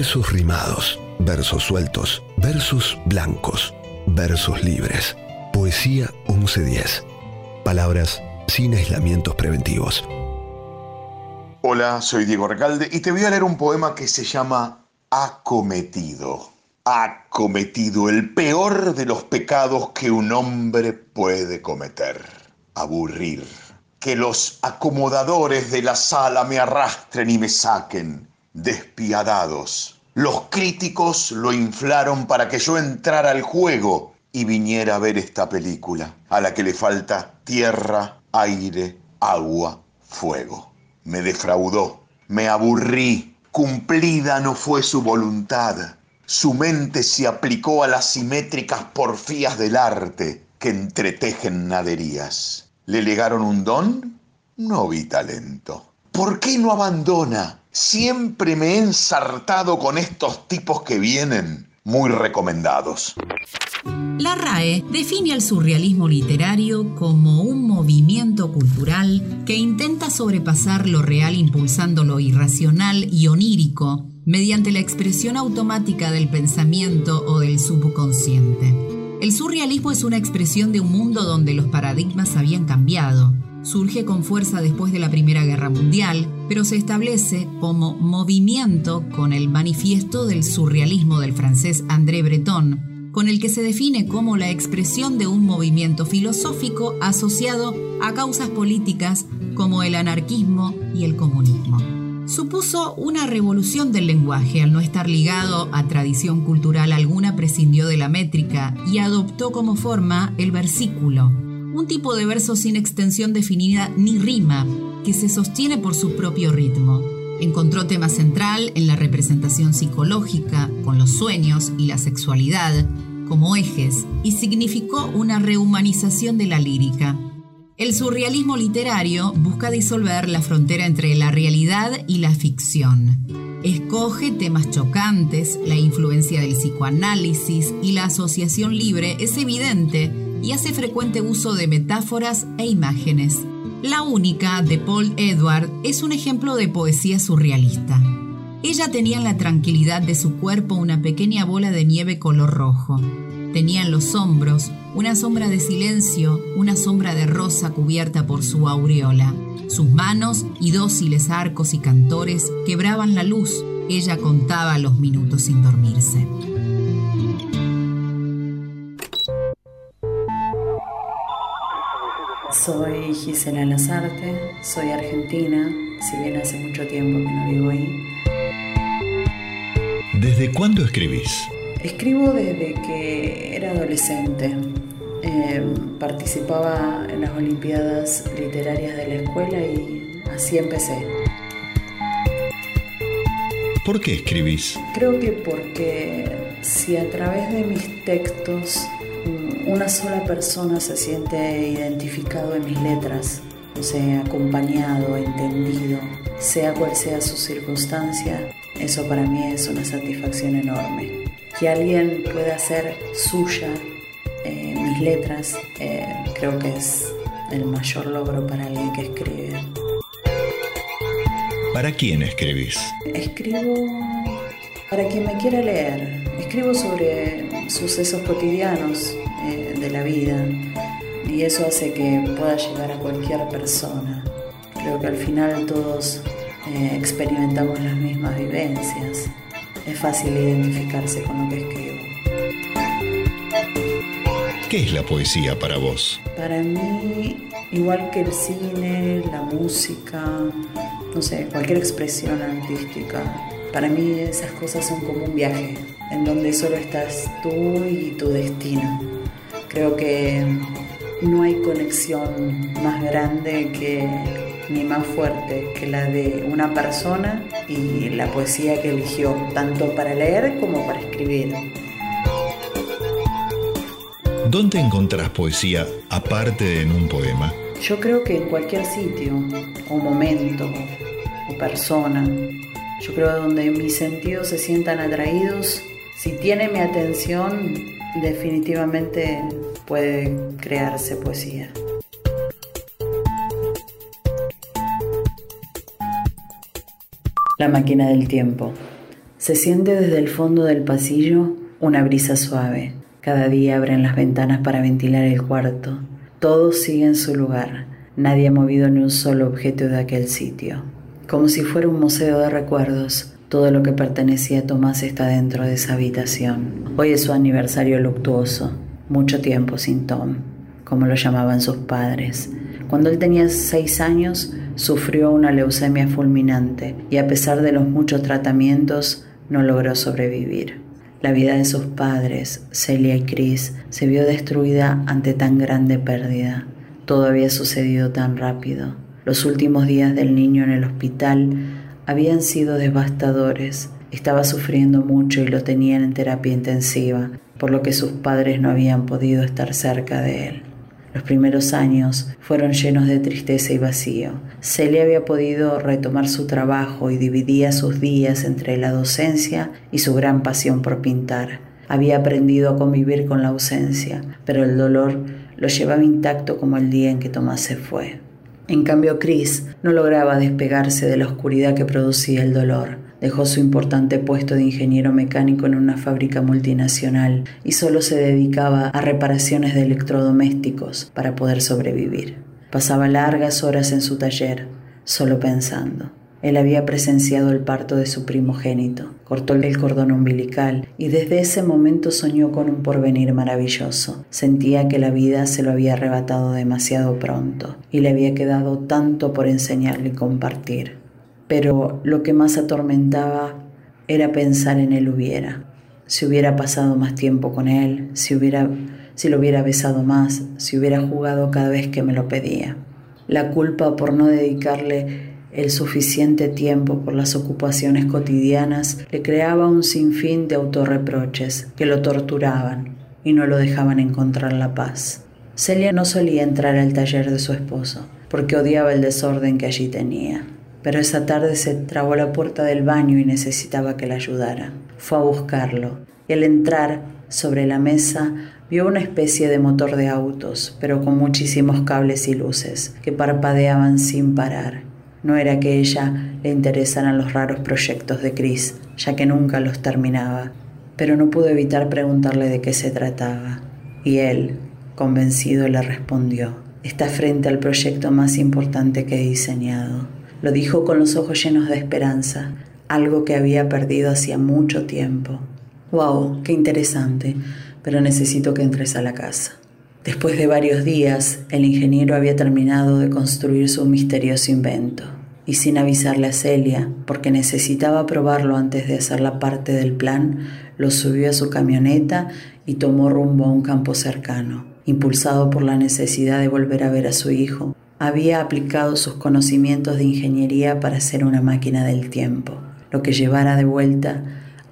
Versos rimados, versos sueltos, versos blancos, versos libres. Poesía 1110. Palabras sin aislamientos preventivos. Hola, soy Diego Recalde y te voy a leer un poema que se llama Acometido. Acometido, el peor de los pecados que un hombre puede cometer. Aburrir. Que los acomodadores de la sala me arrastren y me saquen. Despiadados. Los críticos lo inflaron para que yo entrara al juego y viniera a ver esta película, a la que le falta tierra, aire, agua, fuego. Me defraudó, me aburrí, cumplida no fue su voluntad. Su mente se aplicó a las simétricas porfías del arte que entretejen naderías. ¿Le legaron un don? No vi talento. ¿Por qué no abandona? Siempre me he ensartado con estos tipos que vienen muy recomendados. La RAE define al surrealismo literario como un movimiento cultural que intenta sobrepasar lo real impulsando lo irracional y onírico mediante la expresión automática del pensamiento o del subconsciente. El surrealismo es una expresión de un mundo donde los paradigmas habían cambiado. Surge con fuerza después de la Primera Guerra Mundial, pero se establece como movimiento con el manifiesto del surrealismo del francés André Breton, con el que se define como la expresión de un movimiento filosófico asociado a causas políticas como el anarquismo y el comunismo. Supuso una revolución del lenguaje al no estar ligado a tradición cultural alguna, prescindió de la métrica y adoptó como forma el versículo, un tipo de verso sin extensión definida ni rima, que se sostiene por su propio ritmo. Encontró tema central en la representación psicológica, con los sueños y la sexualidad como ejes, y significó una rehumanización de la lírica. El surrealismo literario busca disolver la frontera entre la realidad y la ficción. Escoge temas chocantes, la influencia del psicoanálisis y la asociación libre es evidente y hace frecuente uso de metáforas e imágenes. La única, de Paul Edward, es un ejemplo de poesía surrealista. Ella tenía en la tranquilidad de su cuerpo una pequeña bola de nieve color rojo. Tenía en los hombros una sombra de silencio, una sombra de rosa cubierta por su aureola. Sus manos y dóciles arcos y cantores quebraban la luz. Ella contaba los minutos sin dormirse. Soy Gisela Lazarte, soy argentina, si bien hace mucho tiempo que no vivo ahí. ¿Desde cuándo escribís? Escribo desde que era adolescente. Em, participaba en las Olimpiadas Literarias de la escuela y así empecé. ¿Por qué escribís? Creo que porque si a través de mis textos una sola persona se siente identificado en mis letras, o sea, acompañado, entendido, sea cual sea su circunstancia, eso para mí es una satisfacción enorme que alguien pueda hacer suya eh, mis letras, eh, creo que es el mayor logro para alguien que escribe. ¿Para quién escribís? Escribo para quien me quiera leer. Escribo sobre sucesos cotidianos eh, de la vida y eso hace que pueda llegar a cualquier persona. Creo que al final todos experimentamos las mismas vivencias es fácil identificarse con lo que escribo. ¿Qué es la poesía para vos? Para mí, igual que el cine, la música, no sé, cualquier expresión artística, para mí esas cosas son como un viaje, en donde solo estás tú y tu destino. Creo que no hay conexión más grande que ni más fuerte que la de una persona y la poesía que eligió, tanto para leer como para escribir. ¿Dónde encontrás poesía aparte de en un poema? Yo creo que en cualquier sitio, o momento, o persona. Yo creo que donde mis sentidos se sientan atraídos, si tiene mi atención, definitivamente puede crearse poesía. La máquina del tiempo. Se siente desde el fondo del pasillo una brisa suave. Cada día abren las ventanas para ventilar el cuarto. Todo sigue en su lugar. Nadie ha movido ni un solo objeto de aquel sitio. Como si fuera un museo de recuerdos, todo lo que pertenecía a Tomás está dentro de esa habitación. Hoy es su aniversario luctuoso. Mucho tiempo sin Tom, como lo llamaban sus padres. Cuando él tenía seis años, sufrió una leucemia fulminante y a pesar de los muchos tratamientos no logró sobrevivir. La vida de sus padres, Celia y Chris, se vio destruida ante tan grande pérdida. Todo había sucedido tan rápido. Los últimos días del niño en el hospital habían sido devastadores. Estaba sufriendo mucho y lo tenían en terapia intensiva, por lo que sus padres no habían podido estar cerca de él. Los primeros años fueron llenos de tristeza y vacío. Celia había podido retomar su trabajo y dividía sus días entre la docencia y su gran pasión por pintar. Había aprendido a convivir con la ausencia, pero el dolor lo llevaba intacto como el día en que Tomás se fue. En cambio, Chris no lograba despegarse de la oscuridad que producía el dolor. Dejó su importante puesto de ingeniero mecánico en una fábrica multinacional y solo se dedicaba a reparaciones de electrodomésticos para poder sobrevivir. Pasaba largas horas en su taller, solo pensando. Él había presenciado el parto de su primogénito, cortó el cordón umbilical y desde ese momento soñó con un porvenir maravilloso. Sentía que la vida se lo había arrebatado demasiado pronto y le había quedado tanto por enseñarle y compartir pero lo que más atormentaba era pensar en él hubiera. Si hubiera pasado más tiempo con él, si, hubiera, si lo hubiera besado más, si hubiera jugado cada vez que me lo pedía. La culpa por no dedicarle el suficiente tiempo por las ocupaciones cotidianas le creaba un sinfín de autorreproches que lo torturaban y no lo dejaban encontrar la paz. Celia no solía entrar al taller de su esposo porque odiaba el desorden que allí tenía. Pero esa tarde se trabó la puerta del baño y necesitaba que la ayudara. Fue a buscarlo y al entrar sobre la mesa vio una especie de motor de autos, pero con muchísimos cables y luces que parpadeaban sin parar. No era que ella le interesaran los raros proyectos de Chris, ya que nunca los terminaba, pero no pudo evitar preguntarle de qué se trataba. Y él, convencido, le respondió, está frente al proyecto más importante que he diseñado. Lo dijo con los ojos llenos de esperanza, algo que había perdido hacía mucho tiempo. ¡Wow! ¡Qué interesante! Pero necesito que entres a la casa. Después de varios días, el ingeniero había terminado de construir su misterioso invento. Y sin avisarle a Celia, porque necesitaba probarlo antes de hacer la parte del plan, lo subió a su camioneta y tomó rumbo a un campo cercano. Impulsado por la necesidad de volver a ver a su hijo, había aplicado sus conocimientos de ingeniería para hacer una máquina del tiempo, lo que llevara de vuelta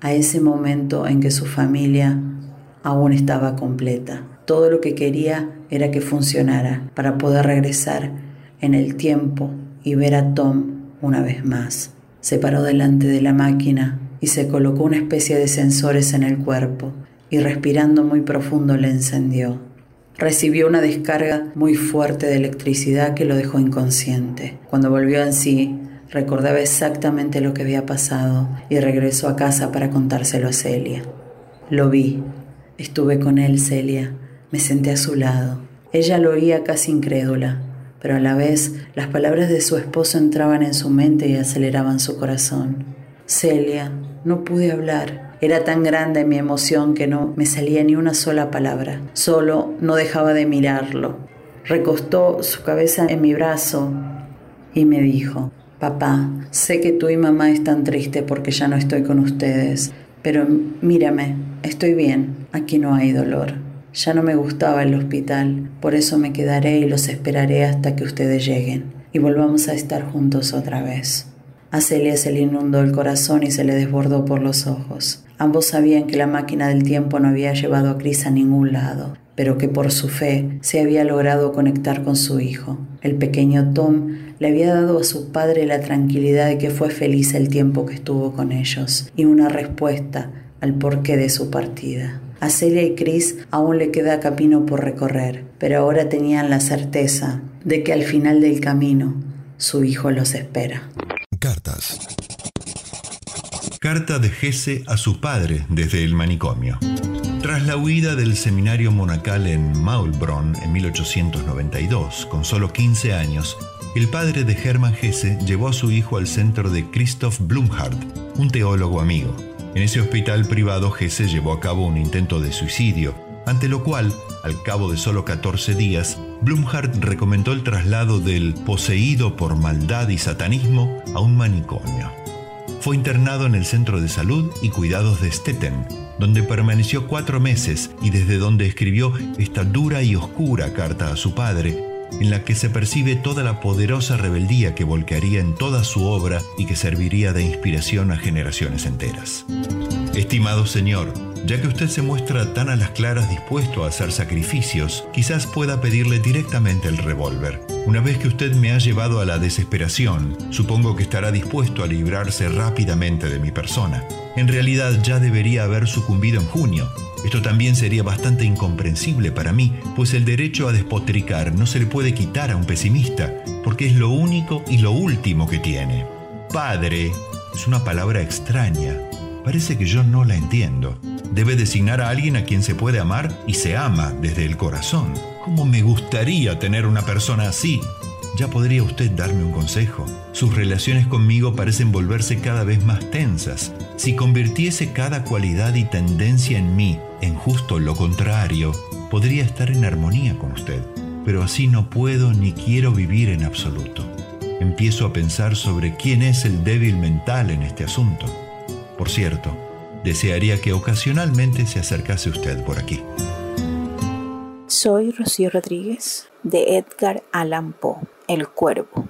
a ese momento en que su familia aún estaba completa. Todo lo que quería era que funcionara para poder regresar en el tiempo y ver a Tom una vez más. Se paró delante de la máquina y se colocó una especie de sensores en el cuerpo y respirando muy profundo le encendió. Recibió una descarga muy fuerte de electricidad que lo dejó inconsciente. Cuando volvió en sí, recordaba exactamente lo que había pasado y regresó a casa para contárselo a Celia. Lo vi. Estuve con él, Celia. Me senté a su lado. Ella lo oía casi incrédula, pero a la vez las palabras de su esposo entraban en su mente y aceleraban su corazón. Celia, no pude hablar. Era tan grande mi emoción que no me salía ni una sola palabra. Solo no dejaba de mirarlo. Recostó su cabeza en mi brazo y me dijo, Papá, sé que tú y mamá están tristes porque ya no estoy con ustedes, pero mírame, estoy bien, aquí no hay dolor. Ya no me gustaba el hospital, por eso me quedaré y los esperaré hasta que ustedes lleguen y volvamos a estar juntos otra vez. A Celia se le inundó el corazón y se le desbordó por los ojos. Ambos sabían que la máquina del tiempo no había llevado a Cris a ningún lado, pero que por su fe se había logrado conectar con su hijo. El pequeño Tom le había dado a su padre la tranquilidad de que fue feliz el tiempo que estuvo con ellos y una respuesta al porqué de su partida. A Celia y Chris aún le queda camino por recorrer, pero ahora tenían la certeza de que al final del camino su hijo los espera. Cartas. Carta de Gese a su padre desde el manicomio. Tras la huida del seminario monacal en Maulbronn en 1892, con solo 15 años, el padre de Hermann Gese llevó a su hijo al centro de Christoph Blumhardt, un teólogo amigo. En ese hospital privado Gese llevó a cabo un intento de suicidio, ante lo cual, al cabo de solo 14 días, Blumhardt recomendó el traslado del poseído por maldad y satanismo a un manicomio. Fue internado en el Centro de Salud y Cuidados de Stetten, donde permaneció cuatro meses y desde donde escribió esta dura y oscura carta a su padre, en la que se percibe toda la poderosa rebeldía que volcaría en toda su obra y que serviría de inspiración a generaciones enteras. Estimado Señor, ya que usted se muestra tan a las claras dispuesto a hacer sacrificios, quizás pueda pedirle directamente el revólver. Una vez que usted me ha llevado a la desesperación, supongo que estará dispuesto a librarse rápidamente de mi persona. En realidad ya debería haber sucumbido en junio. Esto también sería bastante incomprensible para mí, pues el derecho a despotricar no se le puede quitar a un pesimista, porque es lo único y lo último que tiene. Padre es una palabra extraña. Parece que yo no la entiendo debe designar a alguien a quien se puede amar y se ama desde el corazón. ¿Cómo me gustaría tener una persona así? Ya podría usted darme un consejo. Sus relaciones conmigo parecen volverse cada vez más tensas. Si convirtiese cada cualidad y tendencia en mí en justo lo contrario, podría estar en armonía con usted. Pero así no puedo ni quiero vivir en absoluto. Empiezo a pensar sobre quién es el débil mental en este asunto. Por cierto, Desearía que ocasionalmente se acercase usted por aquí. Soy Rocío Rodríguez de Edgar Allan Poe. El cuervo.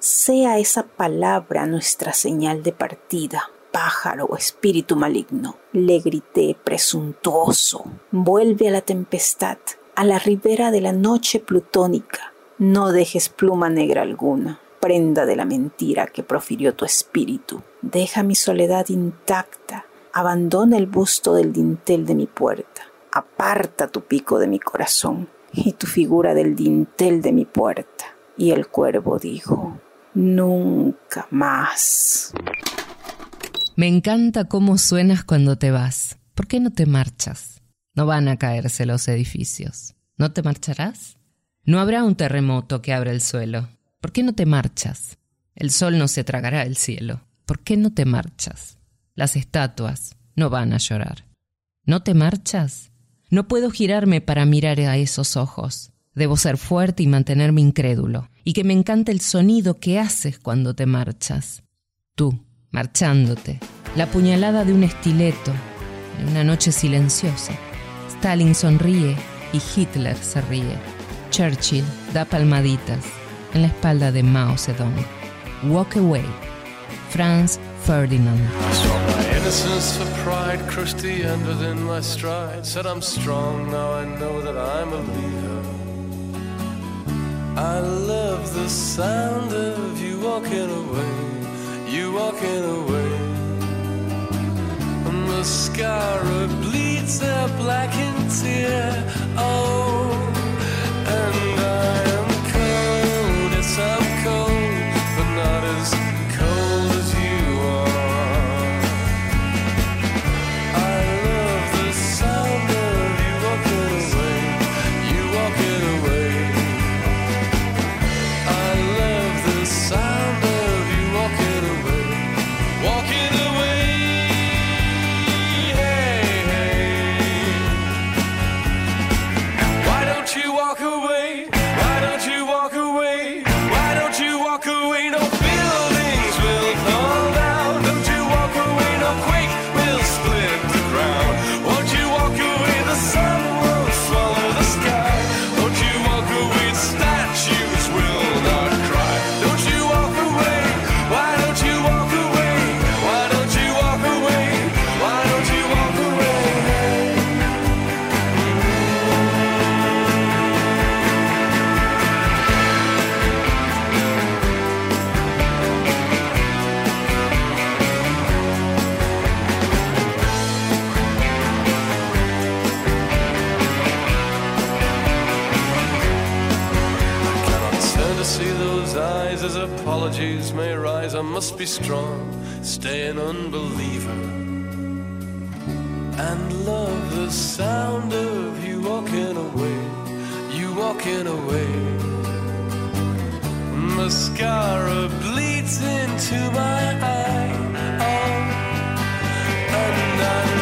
Sea esa palabra nuestra señal de partida, pájaro o espíritu maligno. Le grité presuntuoso. Vuelve a la tempestad, a la ribera de la noche plutónica. No dejes pluma negra alguna, prenda de la mentira que profirió tu espíritu. Deja mi soledad intacta. Abandona el busto del dintel de mi puerta. Aparta tu pico de mi corazón y tu figura del dintel de mi puerta. Y el cuervo dijo, nunca más. Me encanta cómo suenas cuando te vas. ¿Por qué no te marchas? No van a caerse los edificios. ¿No te marcharás? No habrá un terremoto que abra el suelo. ¿Por qué no te marchas? El sol no se tragará el cielo. ¿Por qué no te marchas? Las estatuas no van a llorar. ¿No te marchas? No puedo girarme para mirar a esos ojos. Debo ser fuerte y mantenerme incrédulo, y que me encante el sonido que haces cuando te marchas. Tú, marchándote, la puñalada de un estileto, en una noche silenciosa. Stalin sonríe y Hitler se ríe. Churchill da palmaditas en la espalda de Mao Zedong. Walk away. Franz Ferdinand. my innocence for pride, crushed the end within my stride. Said I'm strong, now I know that I'm a leader. I love the sound of you walking away, you walking away. Mascara bleeds a blackened tear. Oh, and I I must be strong, stay an unbeliever. And love the sound of you walking away, you walking away. Mascara bleeds into my eye. Oh, and I'm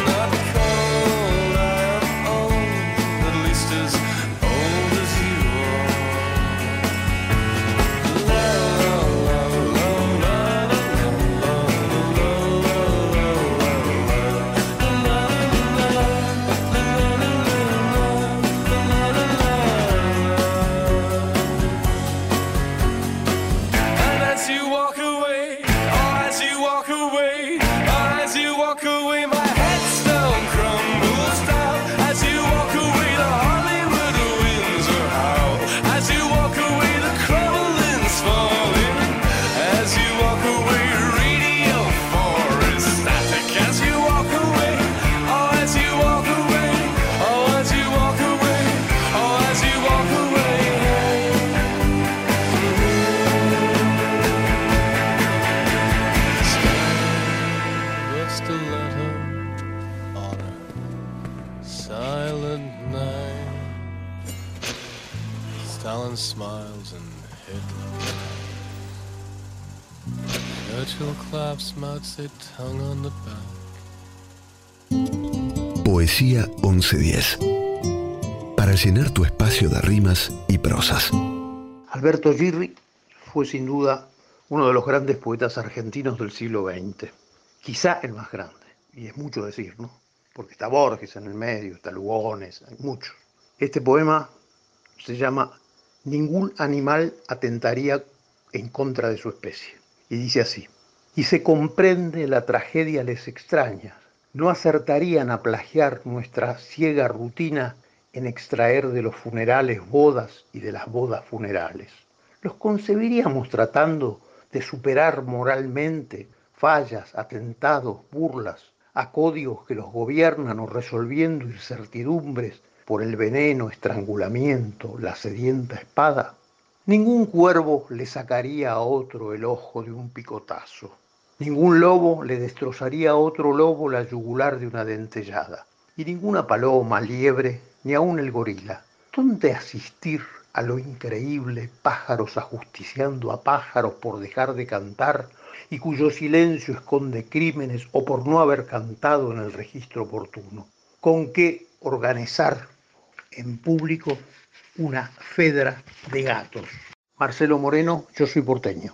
On the back. Poesía 1110. Para llenar tu espacio de rimas y prosas. Alberto Girri fue sin duda uno de los grandes poetas argentinos del siglo XX, quizá el más grande, y es mucho decir, ¿no? Porque está Borges en el medio, está Lugones, hay muchos. Este poema se llama ningún animal atentaría en contra de su especie. Y dice así, y se comprende la tragedia les extraña, no acertarían a plagiar nuestra ciega rutina en extraer de los funerales bodas y de las bodas funerales. Los concebiríamos tratando de superar moralmente fallas, atentados, burlas, a códigos que los gobiernan o resolviendo incertidumbres por el veneno, estrangulamiento, la sedienta espada. Ningún cuervo le sacaría a otro el ojo de un picotazo. Ningún lobo le destrozaría a otro lobo la yugular de una dentellada. Y ninguna paloma, liebre, ni aun el gorila. ¿Dónde asistir a lo increíble, pájaros ajusticiando a pájaros por dejar de cantar y cuyo silencio esconde crímenes o por no haber cantado en el registro oportuno? ¿Con qué organizar en público una fedra de gatos? Marcelo Moreno, yo soy porteño.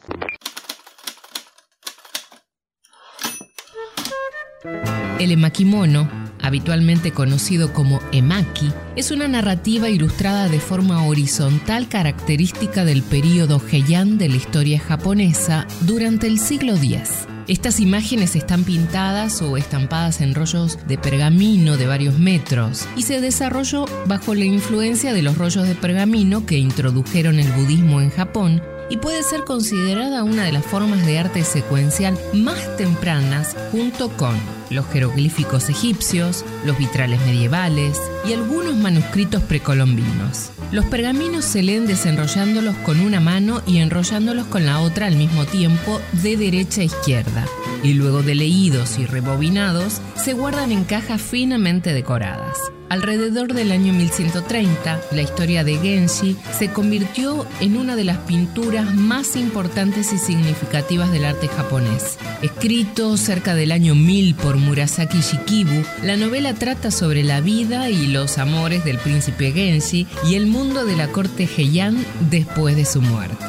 El emakimono, habitualmente conocido como emaki, es una narrativa ilustrada de forma horizontal característica del período Heian de la historia japonesa durante el siglo X. Estas imágenes están pintadas o estampadas en rollos de pergamino de varios metros y se desarrolló bajo la influencia de los rollos de pergamino que introdujeron el budismo en Japón y puede ser considerada una de las formas de arte secuencial más tempranas junto con los jeroglíficos egipcios, los vitrales medievales y algunos manuscritos precolombinos. Los pergaminos se leen desenrollándolos con una mano y enrollándolos con la otra al mismo tiempo de derecha a izquierda. Y luego de leídos y rebobinados, se guardan en cajas finamente decoradas. Alrededor del año 1130, la historia de Genshi se convirtió en una de las pinturas más importantes y significativas del arte japonés. Escrito cerca del año 1000 por Murasaki Shikibu, la novela trata sobre la vida y los amores del príncipe Genshi y el mundo de la corte Heian después de su muerte.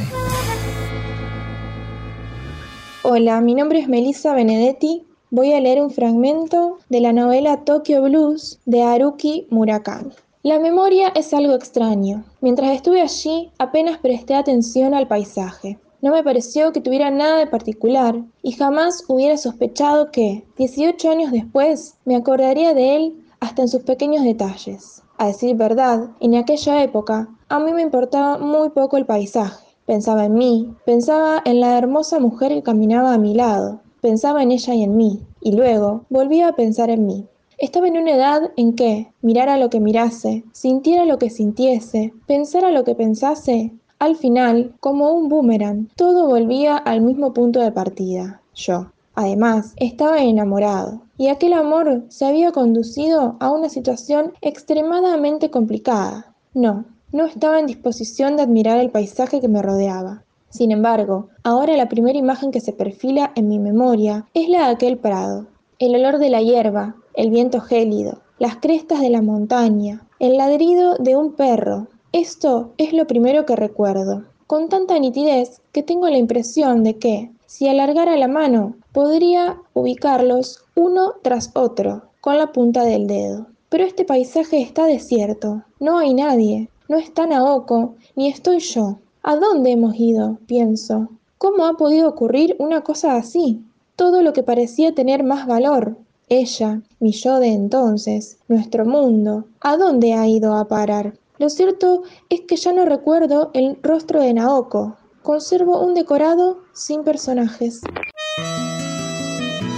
Hola, mi nombre es Melissa Benedetti. Voy a leer un fragmento de la novela Tokyo Blues de Haruki Murakami. La memoria es algo extraño. Mientras estuve allí, apenas presté atención al paisaje. No me pareció que tuviera nada de particular y jamás hubiera sospechado que, 18 años después, me acordaría de él hasta en sus pequeños detalles. A decir verdad, en aquella época, a mí me importaba muy poco el paisaje. Pensaba en mí, pensaba en la hermosa mujer que caminaba a mi lado, pensaba en ella y en mí, y luego volvía a pensar en mí. Estaba en una edad en que, mirara lo que mirase, sintiera lo que sintiese, pensara lo que pensase, al final, como un boomerang, todo volvía al mismo punto de partida, yo. Además, estaba enamorado, y aquel amor se había conducido a una situación extremadamente complicada. No, no estaba en disposición de admirar el paisaje que me rodeaba. Sin embargo, ahora la primera imagen que se perfila en mi memoria es la de aquel prado. El olor de la hierba, el viento gélido, las crestas de la montaña, el ladrido de un perro. Esto es lo primero que recuerdo, con tanta nitidez que tengo la impresión de que, si alargara la mano, podría ubicarlos uno tras otro con la punta del dedo. Pero este paisaje está desierto, no hay nadie, no está Naoko, ni estoy yo. ¿A dónde hemos ido? pienso. ¿Cómo ha podido ocurrir una cosa así? Todo lo que parecía tener más valor. Ella, mi yo de entonces, nuestro mundo, ¿a dónde ha ido a parar? Lo cierto es que ya no recuerdo el rostro de Naoko. Conservo un decorado sin personajes.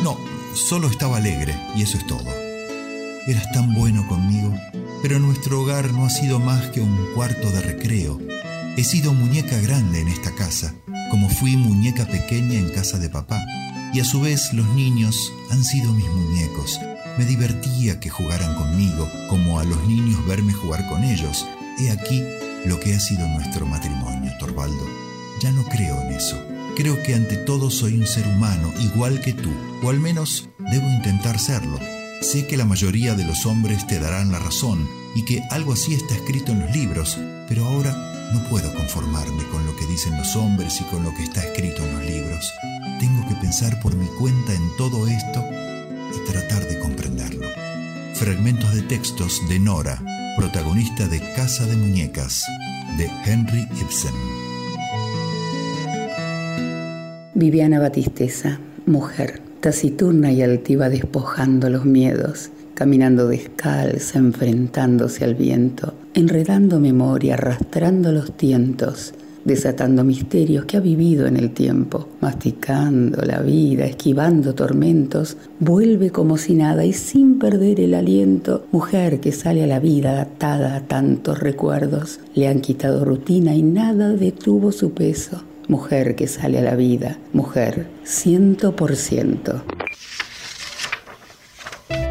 No, solo estaba alegre y eso es todo. Eras tan bueno conmigo, pero nuestro hogar no ha sido más que un cuarto de recreo. He sido muñeca grande en esta casa, como fui muñeca pequeña en casa de papá. Y a su vez los niños han sido mis muñecos. Me divertía que jugaran conmigo, como a los niños verme jugar con ellos. He aquí lo que ha sido nuestro matrimonio, Torvaldo. Ya no creo en eso. Creo que ante todo soy un ser humano, igual que tú, o al menos debo intentar serlo. Sé que la mayoría de los hombres te darán la razón y que algo así está escrito en los libros, pero ahora no puedo conformarme con lo que dicen los hombres y con lo que está escrito en los libros. Tengo que pensar por mi cuenta en todo esto y tratar de comprenderlo. Fragmentos de textos de Nora, protagonista de Casa de Muñecas, de Henry Ibsen. Viviana Batisteza, mujer, taciturna y altiva despojando los miedos, caminando descalza, enfrentándose al viento, enredando memoria, arrastrando los tientos, desatando misterios que ha vivido en el tiempo, masticando la vida, esquivando tormentos, vuelve como si nada y sin perder el aliento, mujer que sale a la vida atada a tantos recuerdos, le han quitado rutina y nada detuvo su peso. Mujer que sale a la vida, mujer, ciento por ciento.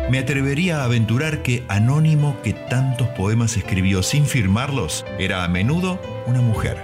Me atrevería a aventurar que Anónimo, que tantos poemas escribió sin firmarlos, era a menudo una mujer,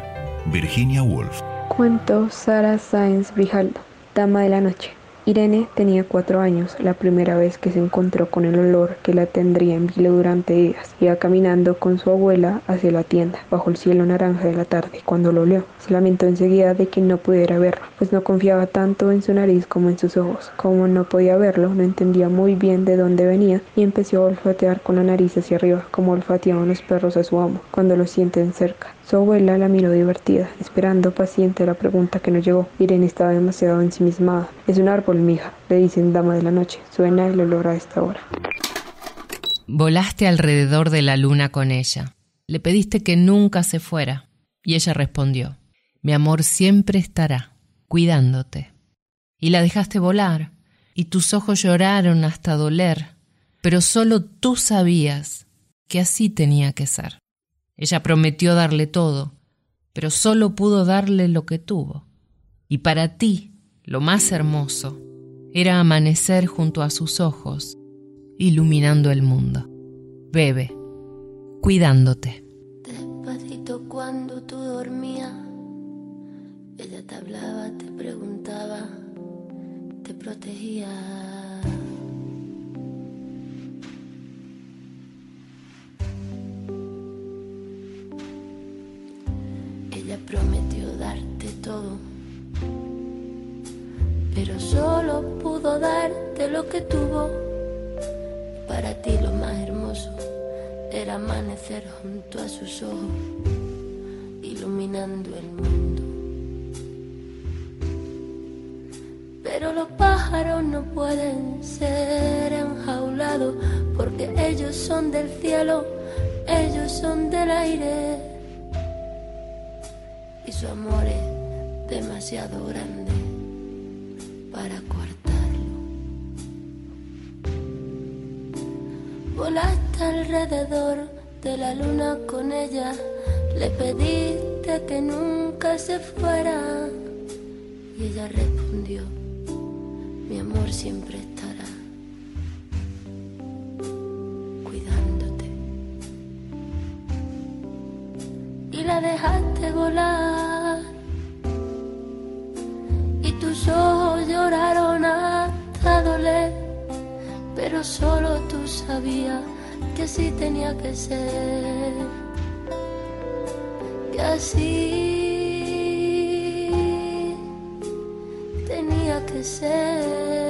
Virginia Woolf. Cuento Sara Sáenz Brijaldo, Dama de la Noche. Irene tenía cuatro años la primera vez que se encontró con el olor que la tendría en vilo durante días. Iba caminando con su abuela hacia la tienda, bajo el cielo naranja de la tarde, cuando lo olió. Se lamentó enseguida de que no pudiera verlo, pues no confiaba tanto en su nariz como en sus ojos. Como no podía verlo, no entendía muy bien de dónde venía y empezó a olfatear con la nariz hacia arriba, como olfateaban los perros a su amo, cuando lo sienten cerca. Su abuela la miró divertida, esperando paciente la pregunta que no llegó. Irene estaba demasiado ensimismada. Es un árbol, mija, le dicen dama de la noche. Suena el olor a esta hora. Volaste alrededor de la luna con ella. Le pediste que nunca se fuera. Y ella respondió, mi amor siempre estará, cuidándote. Y la dejaste volar, y tus ojos lloraron hasta doler, pero solo tú sabías que así tenía que ser. Ella prometió darle todo, pero solo pudo darle lo que tuvo. Y para ti, lo más hermoso, era amanecer junto a sus ojos, iluminando el mundo. Bebe, cuidándote. Despacito cuando tú dormías, ella te hablaba, te preguntaba, te protegía. Prometió darte todo, pero solo pudo darte lo que tuvo. Para ti lo más hermoso era amanecer junto a sus ojos, iluminando el mundo. Pero los pájaros no pueden ser enjaulados porque ellos son del cielo, ellos son del aire. Y su amor es demasiado grande para coartarlo. Volaste alrededor de la luna con ella, le pediste que nunca se fuera. Y ella respondió, mi amor siempre la dejaste volar. Y tus ojos lloraron hasta doler. Pero solo tú sabías que así tenía que ser. Que así tenía que ser.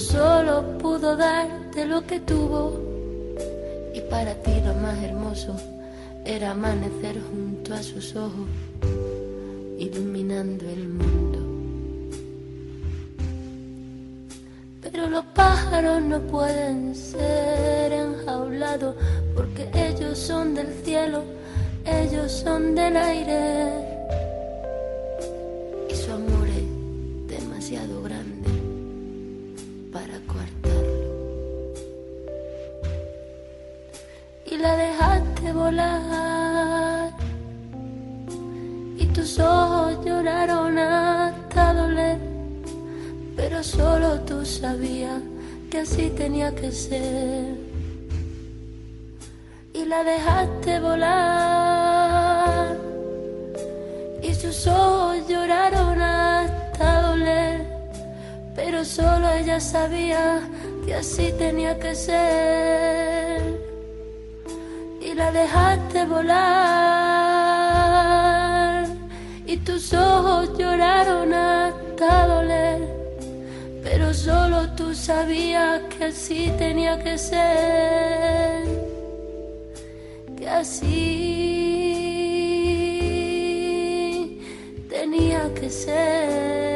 Solo pudo darte lo que tuvo. Y para ti lo más hermoso era amanecer junto a sus ojos, iluminando el mundo. Pero los pájaros no pueden ser enjaulados porque ellos son del cielo, ellos son del aire. Y su amor es demasiado para coartarlo. Y la dejaste volar. Y tus ojos lloraron hasta doler. Pero solo tú sabías que así tenía que ser. Y la dejaste volar. Y sus ojos lloraron. Pero solo ella sabía que así tenía que ser. Y la dejaste volar. Y tus ojos lloraron hasta doler pero solo tú sabías que así tenía que ser, que así tenía que ser.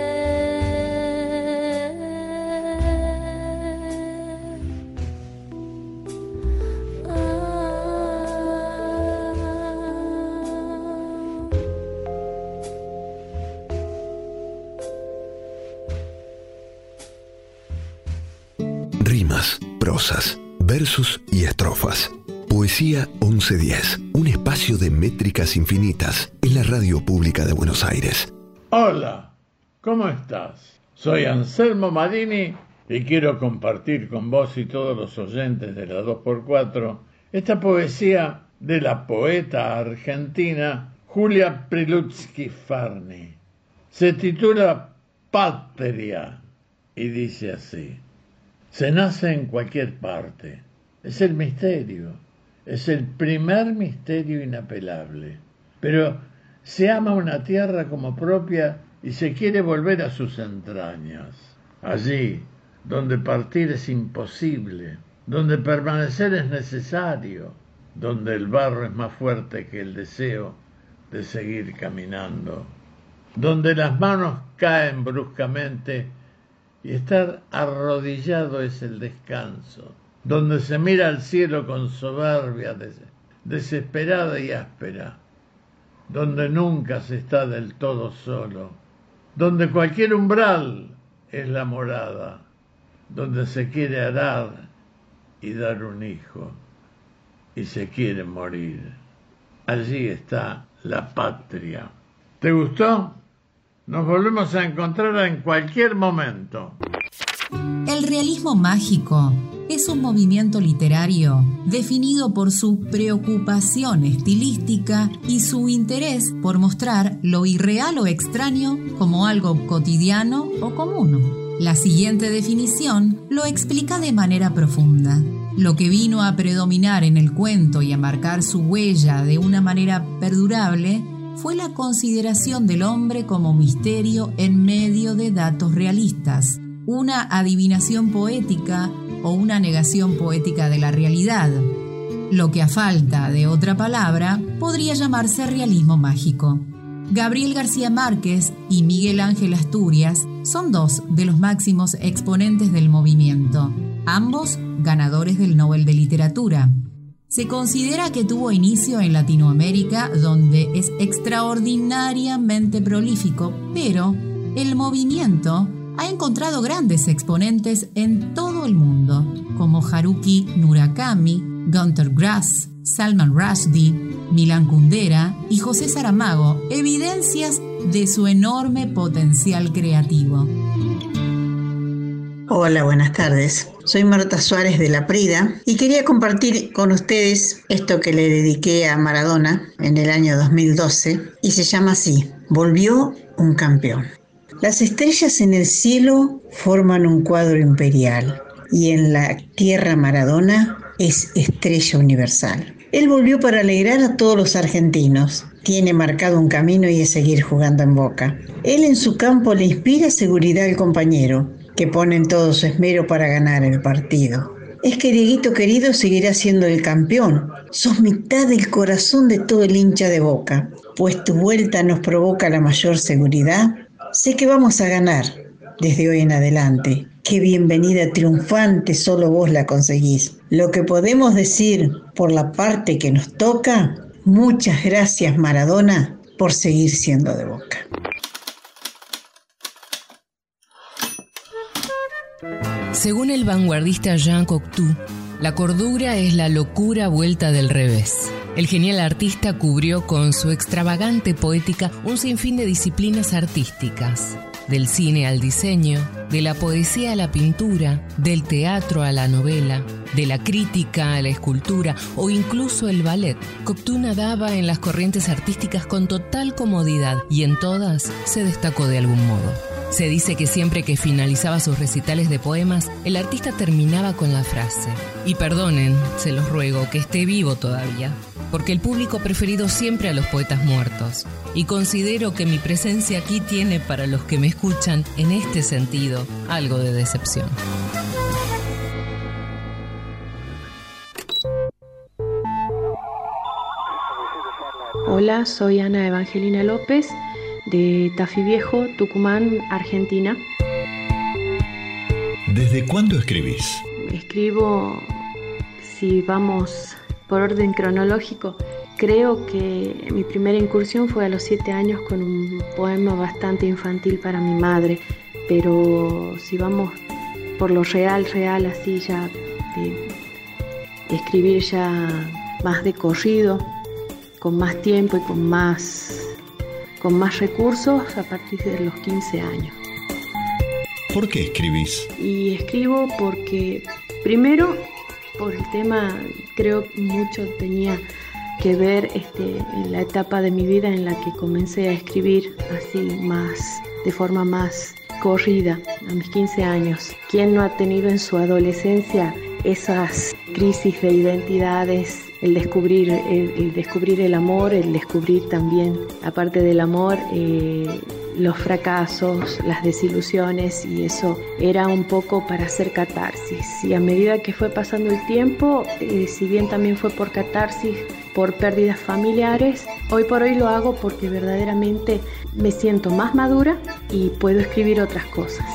Versos y estrofas. Poesía 1110, un espacio de métricas infinitas en la radio pública de Buenos Aires. Hola, ¿cómo estás? Soy Anselmo Marini y quiero compartir con vos y todos los oyentes de la 2x4 esta poesía de la poeta argentina Julia Prilutsky Farni. Se titula Patria y dice así. Se nace en cualquier parte. Es el misterio. Es el primer misterio inapelable. Pero se ama una tierra como propia y se quiere volver a sus entrañas. Allí, donde partir es imposible, donde permanecer es necesario, donde el barro es más fuerte que el deseo de seguir caminando, donde las manos caen bruscamente y estar arrodillado es el descanso, donde se mira al cielo con soberbia des- desesperada y áspera, donde nunca se está del todo solo, donde cualquier umbral es la morada, donde se quiere arar y dar un hijo, y se quiere morir. Allí está la patria. ¿Te gustó? Nos volvemos a encontrar en cualquier momento. El realismo mágico es un movimiento literario definido por su preocupación estilística y su interés por mostrar lo irreal o extraño como algo cotidiano o común. La siguiente definición lo explica de manera profunda. Lo que vino a predominar en el cuento y a marcar su huella de una manera perdurable fue la consideración del hombre como misterio en medio de datos realistas, una adivinación poética o una negación poética de la realidad. Lo que a falta de otra palabra podría llamarse realismo mágico. Gabriel García Márquez y Miguel Ángel Asturias son dos de los máximos exponentes del movimiento, ambos ganadores del Nobel de Literatura. Se considera que tuvo inicio en Latinoamérica, donde es extraordinariamente prolífico, pero el movimiento ha encontrado grandes exponentes en todo el mundo, como Haruki Murakami, Gunter Grass, Salman Rushdie, Milan Kundera y José Saramago, evidencias de su enorme potencial creativo. Hola, buenas tardes. Soy Marta Suárez de La Prida y quería compartir con ustedes esto que le dediqué a Maradona en el año 2012 y se llama así, Volvió un campeón. Las estrellas en el cielo forman un cuadro imperial y en la tierra Maradona es estrella universal. Él volvió para alegrar a todos los argentinos. Tiene marcado un camino y es seguir jugando en boca. Él en su campo le inspira seguridad al compañero, que pone en todo su esmero para ganar el partido. Es que Dieguito querido seguirá siendo el campeón. Sos mitad del corazón de todo el hincha de boca. Pues tu vuelta nos provoca la mayor seguridad. Sé que vamos a ganar desde hoy en adelante. Qué bienvenida triunfante solo vos la conseguís. Lo que podemos decir por la parte que nos toca, muchas gracias Maradona por seguir siendo de boca. Según el vanguardista Jean Cocteau, la cordura es la locura vuelta del revés. El genial artista cubrió con su extravagante poética un sinfín de disciplinas artísticas, del cine al diseño, de la poesía a la pintura, del teatro a la novela, de la crítica a la escultura o incluso el ballet. Cocteau nadaba en las corrientes artísticas con total comodidad y en todas se destacó de algún modo. Se dice que siempre que finalizaba sus recitales de poemas, el artista terminaba con la frase, y perdonen, se los ruego, que esté vivo todavía. porque el público ha preferido siempre a los poetas muertos, y considero que mi presencia aquí tiene para los que me escuchan, en este sentido, algo de decepción. Hola, soy Ana Evangelina López de Tafí Viejo, Tucumán, Argentina. ¿Desde cuándo escribís? Escribo, si vamos por orden cronológico, creo que mi primera incursión fue a los siete años con un poema bastante infantil para mi madre, pero si vamos por lo real, real, así ya de escribir ya más de corrido, con más tiempo y con más, con más recursos a partir de los 15 años. ¿Por qué escribís? Y escribo porque, primero, por el tema, creo que mucho tenía que ver este, en la etapa de mi vida en la que comencé a escribir así más, de forma más corrida, a mis 15 años. ¿Quién no ha tenido en su adolescencia esas crisis de identidades, el descubrir el, el descubrir el amor, el descubrir también, aparte del amor, eh, los fracasos, las desilusiones y eso era un poco para hacer catarsis. Y a medida que fue pasando el tiempo, eh, si bien también fue por catarsis, por pérdidas familiares, hoy por hoy lo hago porque verdaderamente me siento más madura y puedo escribir otras cosas.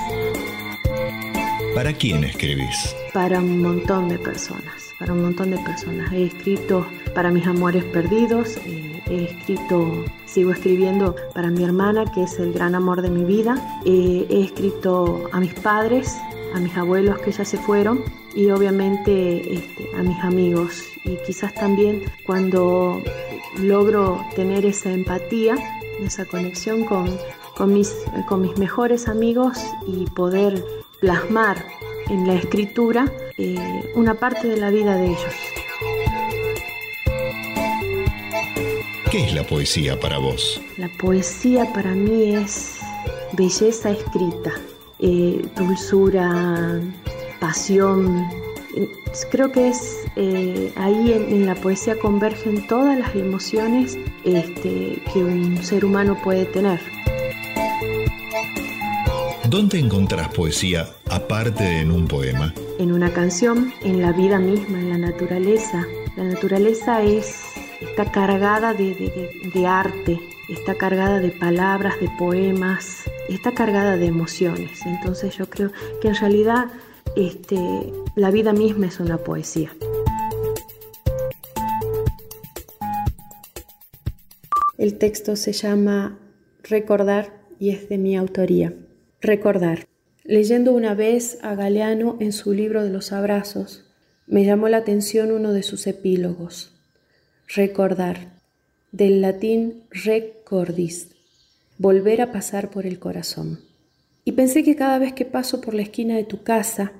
¿Para quién escribís? Para un montón de personas, para un montón de personas. He escrito para mis amores perdidos, eh, he escrito, sigo escribiendo para mi hermana, que es el gran amor de mi vida. Eh, he escrito a mis padres, a mis abuelos que ya se fueron y obviamente este, a mis amigos. Y quizás también cuando logro tener esa empatía, esa conexión con, con, mis, con mis mejores amigos y poder plasmar en la escritura eh, una parte de la vida de ellos. ¿Qué es la poesía para vos? La poesía para mí es belleza escrita, eh, dulzura, pasión. Creo que es eh, ahí en, en, la poesía convergen todas las emociones este, que un ser humano puede tener. ¿Dónde encontrás poesía aparte de en un poema? En una canción, en la vida misma, en la naturaleza. La naturaleza es, está cargada de, de, de arte, está cargada de palabras, de poemas, está cargada de emociones. Entonces yo creo que en realidad este, la vida misma es una poesía. El texto se llama Recordar y es de mi autoría. Recordar. Leyendo una vez a Galeano en su libro de los abrazos, me llamó la atención uno de sus epílogos. Recordar. Del latín recordis. Volver a pasar por el corazón. Y pensé que cada vez que paso por la esquina de tu casa,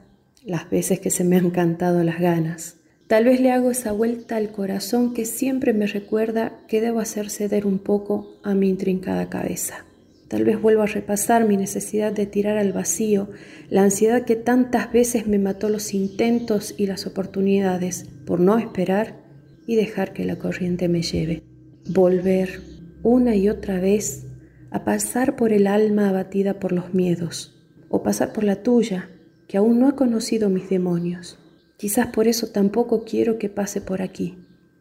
las veces que se me han cantado las ganas, tal vez le hago esa vuelta al corazón que siempre me recuerda que debo hacer ceder un poco a mi intrincada cabeza. Tal vez vuelva a repasar mi necesidad de tirar al vacío, la ansiedad que tantas veces me mató los intentos y las oportunidades por no esperar y dejar que la corriente me lleve. Volver una y otra vez a pasar por el alma abatida por los miedos, o pasar por la tuya, que aún no ha conocido mis demonios. Quizás por eso tampoco quiero que pase por aquí.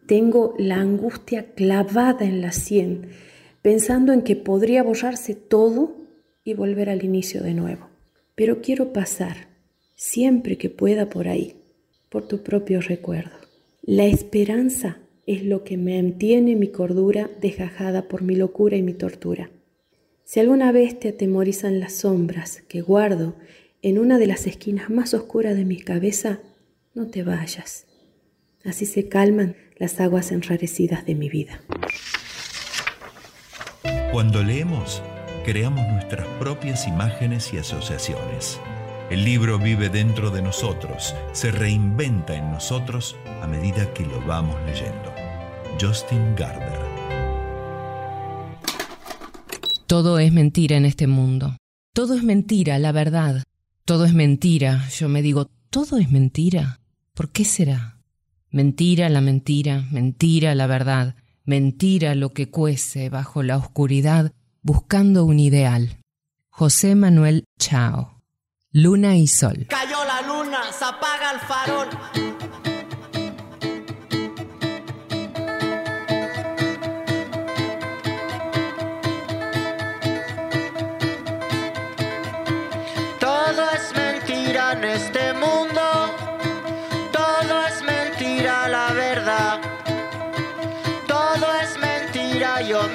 Tengo la angustia clavada en la sien, pensando en que podría borrarse todo y volver al inicio de nuevo. Pero quiero pasar, siempre que pueda por ahí, por tu propio recuerdo. La esperanza es lo que mantiene mi cordura desgajada por mi locura y mi tortura. Si alguna vez te atemorizan las sombras que guardo en una de las esquinas más oscuras de mi cabeza, no te vayas. Así se calman las aguas enrarecidas de mi vida. Cuando leemos, creamos nuestras propias imágenes y asociaciones. El libro vive dentro de nosotros, se reinventa en nosotros a medida que lo vamos leyendo. Justin Gardner. Todo es mentira en este mundo. Todo es mentira, la verdad. Todo es mentira. Yo me digo, ¿todo es mentira? ¿Por qué será? Mentira la mentira, mentira la verdad, mentira lo que cuece bajo la oscuridad buscando un ideal. José Manuel Chao. Luna y Sol. Cayó la luna, se apaga el farol. Todo es mentira en este mentira, yo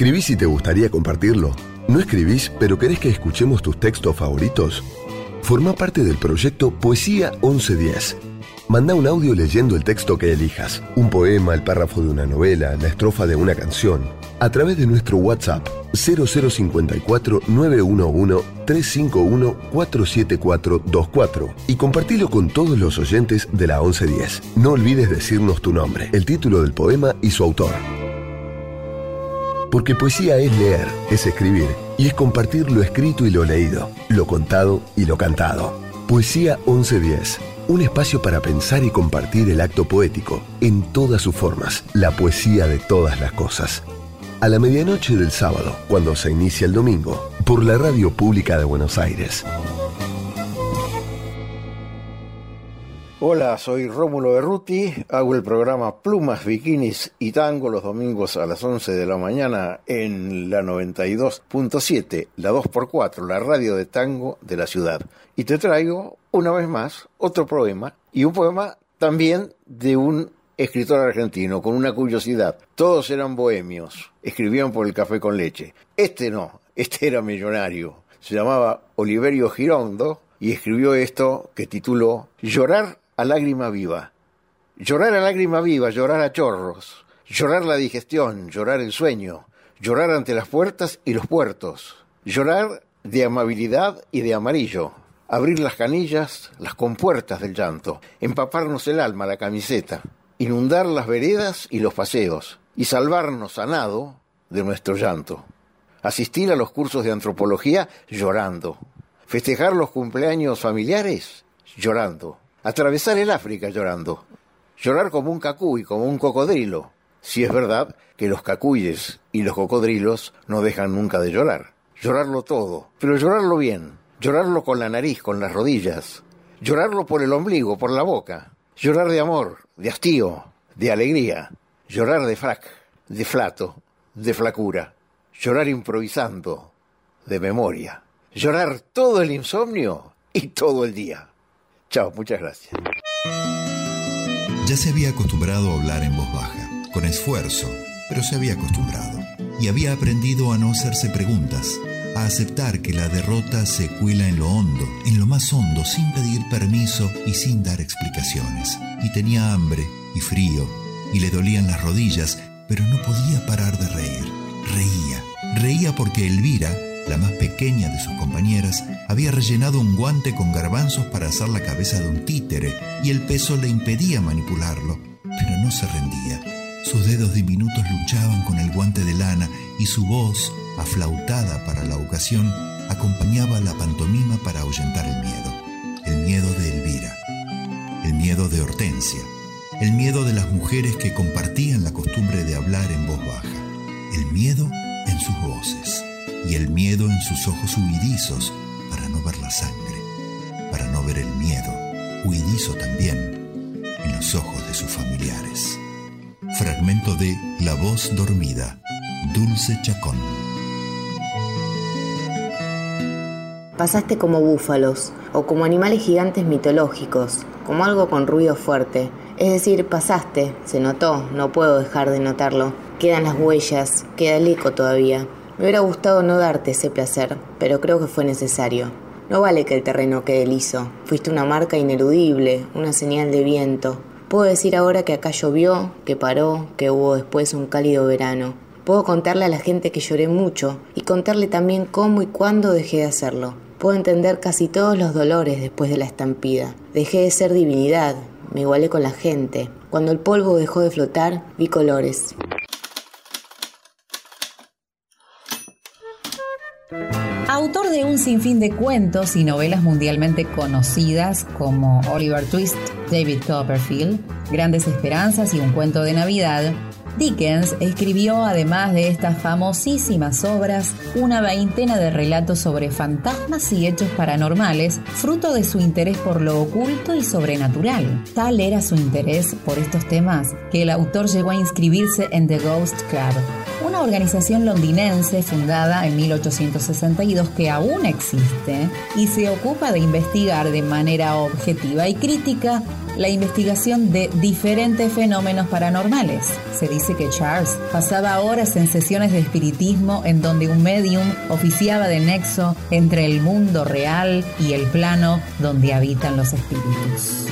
¿Escribís si te gustaría compartirlo? ¿No escribís pero querés que escuchemos tus textos favoritos? Forma parte del proyecto Poesía 1110. Manda un audio leyendo el texto que elijas, un poema, el párrafo de una novela, la estrofa de una canción, a través de nuestro WhatsApp 0054 911 351 47424 y compartilo con todos los oyentes de la 1110. No olvides decirnos tu nombre, el título del poema y su autor. Porque poesía es leer, es escribir y es compartir lo escrito y lo leído, lo contado y lo cantado. Poesía 1110, un espacio para pensar y compartir el acto poético en todas sus formas, la poesía de todas las cosas. A la medianoche del sábado, cuando se inicia el domingo, por la Radio Pública de Buenos Aires. Hola, soy Rómulo Berruti, hago el programa Plumas, Bikinis y Tango los domingos a las 11 de la mañana en la 92.7, la 2x4, la radio de tango de la ciudad. Y te traigo, una vez más, otro poema, y un poema también de un escritor argentino, con una curiosidad. Todos eran bohemios, escribían por el café con leche. Este no, este era millonario. Se llamaba Oliverio Girondo y escribió esto que tituló Llorar a lágrima viva. Llorar a lágrima viva, llorar a chorros, llorar la digestión, llorar el sueño, llorar ante las puertas y los puertos, llorar de amabilidad y de amarillo, abrir las canillas, las compuertas del llanto, empaparnos el alma, la camiseta, inundar las veredas y los paseos, y salvarnos a nado de nuestro llanto. Asistir a los cursos de antropología llorando. Festejar los cumpleaños familiares llorando. Atravesar el África llorando. Llorar como un cacuy, como un cocodrilo. Si es verdad que los cacuyes y los cocodrilos no dejan nunca de llorar. Llorarlo todo, pero llorarlo bien. Llorarlo con la nariz, con las rodillas. Llorarlo por el ombligo, por la boca. Llorar de amor, de hastío, de alegría. Llorar de frac, de flato, de flacura. Llorar improvisando, de memoria. Llorar todo el insomnio y todo el día. Chao, muchas gracias. Ya se había acostumbrado a hablar en voz baja, con esfuerzo, pero se había acostumbrado. Y había aprendido a no hacerse preguntas, a aceptar que la derrota se cuela en lo hondo, en lo más hondo, sin pedir permiso y sin dar explicaciones. Y tenía hambre y frío, y le dolían las rodillas, pero no podía parar de reír. Reía, reía porque Elvira, la más pequeña de sus compañeras, había rellenado un guante con garbanzos para hacer la cabeza de un títere y el peso le impedía manipularlo, pero no se rendía. Sus dedos diminutos luchaban con el guante de lana y su voz, aflautada para la ocasión, acompañaba la pantomima para ahuyentar el miedo. El miedo de Elvira, el miedo de Hortensia, el miedo de las mujeres que compartían la costumbre de hablar en voz baja, el miedo en sus voces y el miedo en sus ojos huidizos para no ver la sangre, para no ver el miedo, huidizo también, en los ojos de sus familiares. Fragmento de La voz dormida, Dulce Chacón. Pasaste como búfalos o como animales gigantes mitológicos, como algo con ruido fuerte. Es decir, pasaste, se notó, no puedo dejar de notarlo. Quedan las huellas, queda el eco todavía. Me hubiera gustado no darte ese placer, pero creo que fue necesario. No vale que el terreno quede liso. Fuiste una marca ineludible, una señal de viento. Puedo decir ahora que acá llovió, que paró, que hubo después un cálido verano. Puedo contarle a la gente que lloré mucho y contarle también cómo y cuándo dejé de hacerlo. Puedo entender casi todos los dolores después de la estampida. Dejé de ser divinidad, me igualé con la gente. Cuando el polvo dejó de flotar, vi colores. Autor de un sinfín de cuentos y novelas mundialmente conocidas como Oliver Twist, David Copperfield, Grandes Esperanzas y Un cuento de Navidad, Dickens escribió, además de estas famosísimas obras, una veintena de relatos sobre fantasmas y hechos paranormales, fruto de su interés por lo oculto y sobrenatural. Tal era su interés por estos temas que el autor llegó a inscribirse en The Ghost Club, una organización londinense fundada en 1862 que aún existe y se ocupa de investigar de manera objetiva y crítica la investigación de diferentes fenómenos paranormales. Se dice que Charles pasaba horas en sesiones de espiritismo en donde un medium oficiaba de nexo entre el mundo real y el plano donde habitan los espíritus.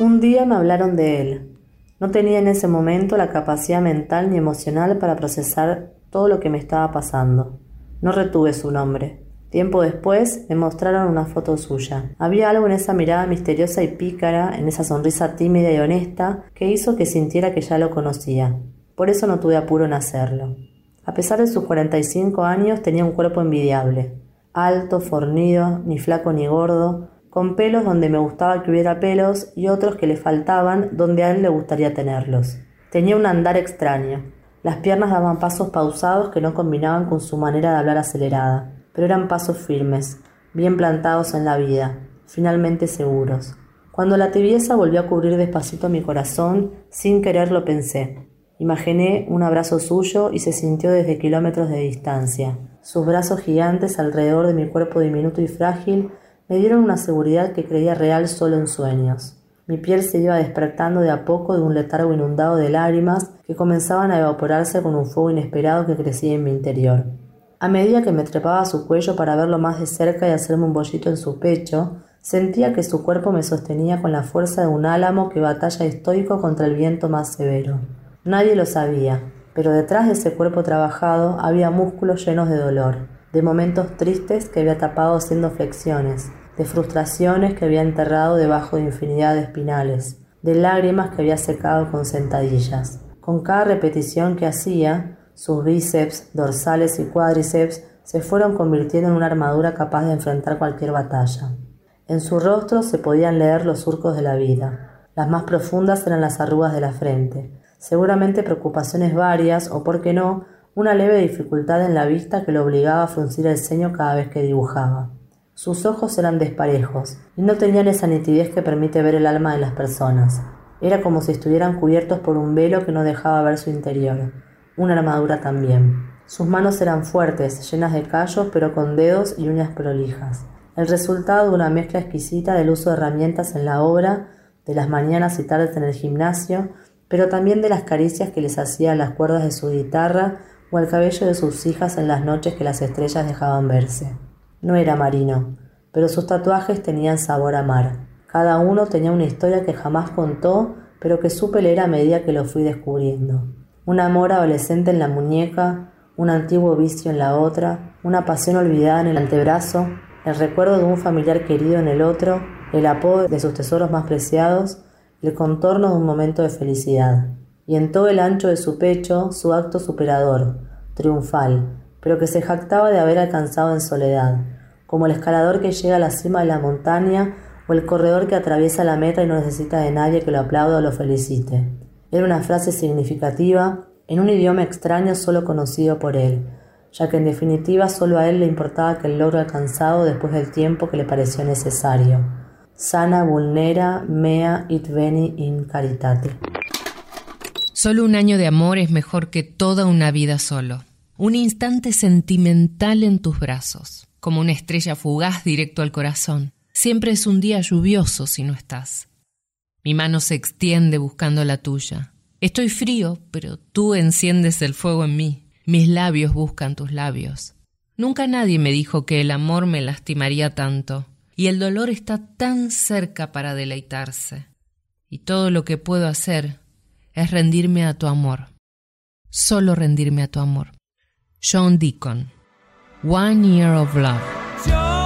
Un día me hablaron de él. No tenía en ese momento la capacidad mental ni emocional para procesar todo lo que me estaba pasando. No retuve su nombre. Tiempo después me mostraron una foto suya. Había algo en esa mirada misteriosa y pícara, en esa sonrisa tímida y honesta, que hizo que sintiera que ya lo conocía. Por eso no tuve apuro en hacerlo. A pesar de sus 45 años tenía un cuerpo envidiable. Alto, fornido, ni flaco ni gordo, con pelos donde me gustaba que hubiera pelos y otros que le faltaban donde a él le gustaría tenerlos. Tenía un andar extraño. Las piernas daban pasos pausados que no combinaban con su manera de hablar acelerada, pero eran pasos firmes, bien plantados en la vida, finalmente seguros. Cuando la tibieza volvió a cubrir despacito mi corazón, sin querer lo pensé. Imaginé un abrazo suyo y se sintió desde kilómetros de distancia. Sus brazos gigantes alrededor de mi cuerpo diminuto y frágil me dieron una seguridad que creía real solo en sueños. Mi piel se iba despertando de a poco de un letargo inundado de lágrimas que comenzaban a evaporarse con un fuego inesperado que crecía en mi interior. A medida que me trepaba a su cuello para verlo más de cerca y hacerme un bollito en su pecho, sentía que su cuerpo me sostenía con la fuerza de un álamo que batalla estoico contra el viento más severo. Nadie lo sabía, pero detrás de ese cuerpo trabajado había músculos llenos de dolor, de momentos tristes que había tapado haciendo flexiones, de frustraciones que había enterrado debajo de infinidad de espinales, de lágrimas que había secado con sentadillas. Con cada repetición que hacía, sus bíceps, dorsales y cuádriceps se fueron convirtiendo en una armadura capaz de enfrentar cualquier batalla. En su rostro se podían leer los surcos de la vida. Las más profundas eran las arrugas de la frente, seguramente preocupaciones varias o, por qué no, una leve dificultad en la vista que lo obligaba a fruncir el ceño cada vez que dibujaba. Sus ojos eran desparejos y no tenían esa nitidez que permite ver el alma de las personas. Era como si estuvieran cubiertos por un velo que no dejaba ver su interior, una armadura también. Sus manos eran fuertes, llenas de callos, pero con dedos y uñas prolijas. El resultado de una mezcla exquisita del uso de herramientas en la obra, de las mañanas y tardes en el gimnasio, pero también de las caricias que les hacía a las cuerdas de su guitarra o al cabello de sus hijas en las noches que las estrellas dejaban verse. No era marino, pero sus tatuajes tenían sabor a mar. Cada uno tenía una historia que jamás contó, pero que supe leer a medida que lo fui descubriendo. Un amor adolescente en la muñeca, un antiguo vicio en la otra, una pasión olvidada en el antebrazo, el recuerdo de un familiar querido en el otro, el apodo de sus tesoros más preciados, el contorno de un momento de felicidad. Y en todo el ancho de su pecho su acto superador, triunfal, pero que se jactaba de haber alcanzado en soledad, como el escalador que llega a la cima de la montaña o el corredor que atraviesa la meta y no necesita de nadie que lo aplaude o lo felicite. Era una frase significativa en un idioma extraño solo conocido por él, ya que en definitiva solo a él le importaba que el logro alcanzado después del tiempo que le pareció necesario. Sana vulnera mea it veni in caritate. Solo un año de amor es mejor que toda una vida solo. Un instante sentimental en tus brazos, como una estrella fugaz directo al corazón. Siempre es un día lluvioso si no estás. Mi mano se extiende buscando la tuya. Estoy frío, pero tú enciendes el fuego en mí. Mis labios buscan tus labios. Nunca nadie me dijo que el amor me lastimaría tanto, y el dolor está tan cerca para deleitarse. Y todo lo que puedo hacer es rendirme a tu amor. Solo rendirme a tu amor. John Deacon. One Year of Love.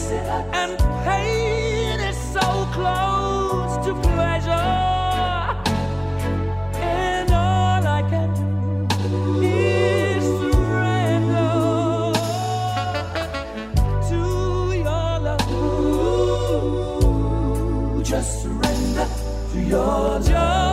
And pain is so close to pleasure. And all I can do is surrender to your love. Just surrender to your just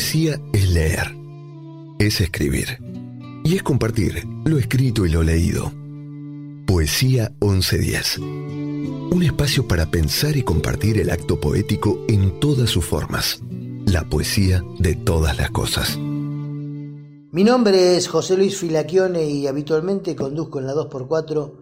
poesía es leer, es escribir y es compartir lo escrito y lo leído. Poesía 1110. Un espacio para pensar y compartir el acto poético en todas sus formas. La poesía de todas las cosas. Mi nombre es José Luis Filaquione y habitualmente conduzco en la 2x4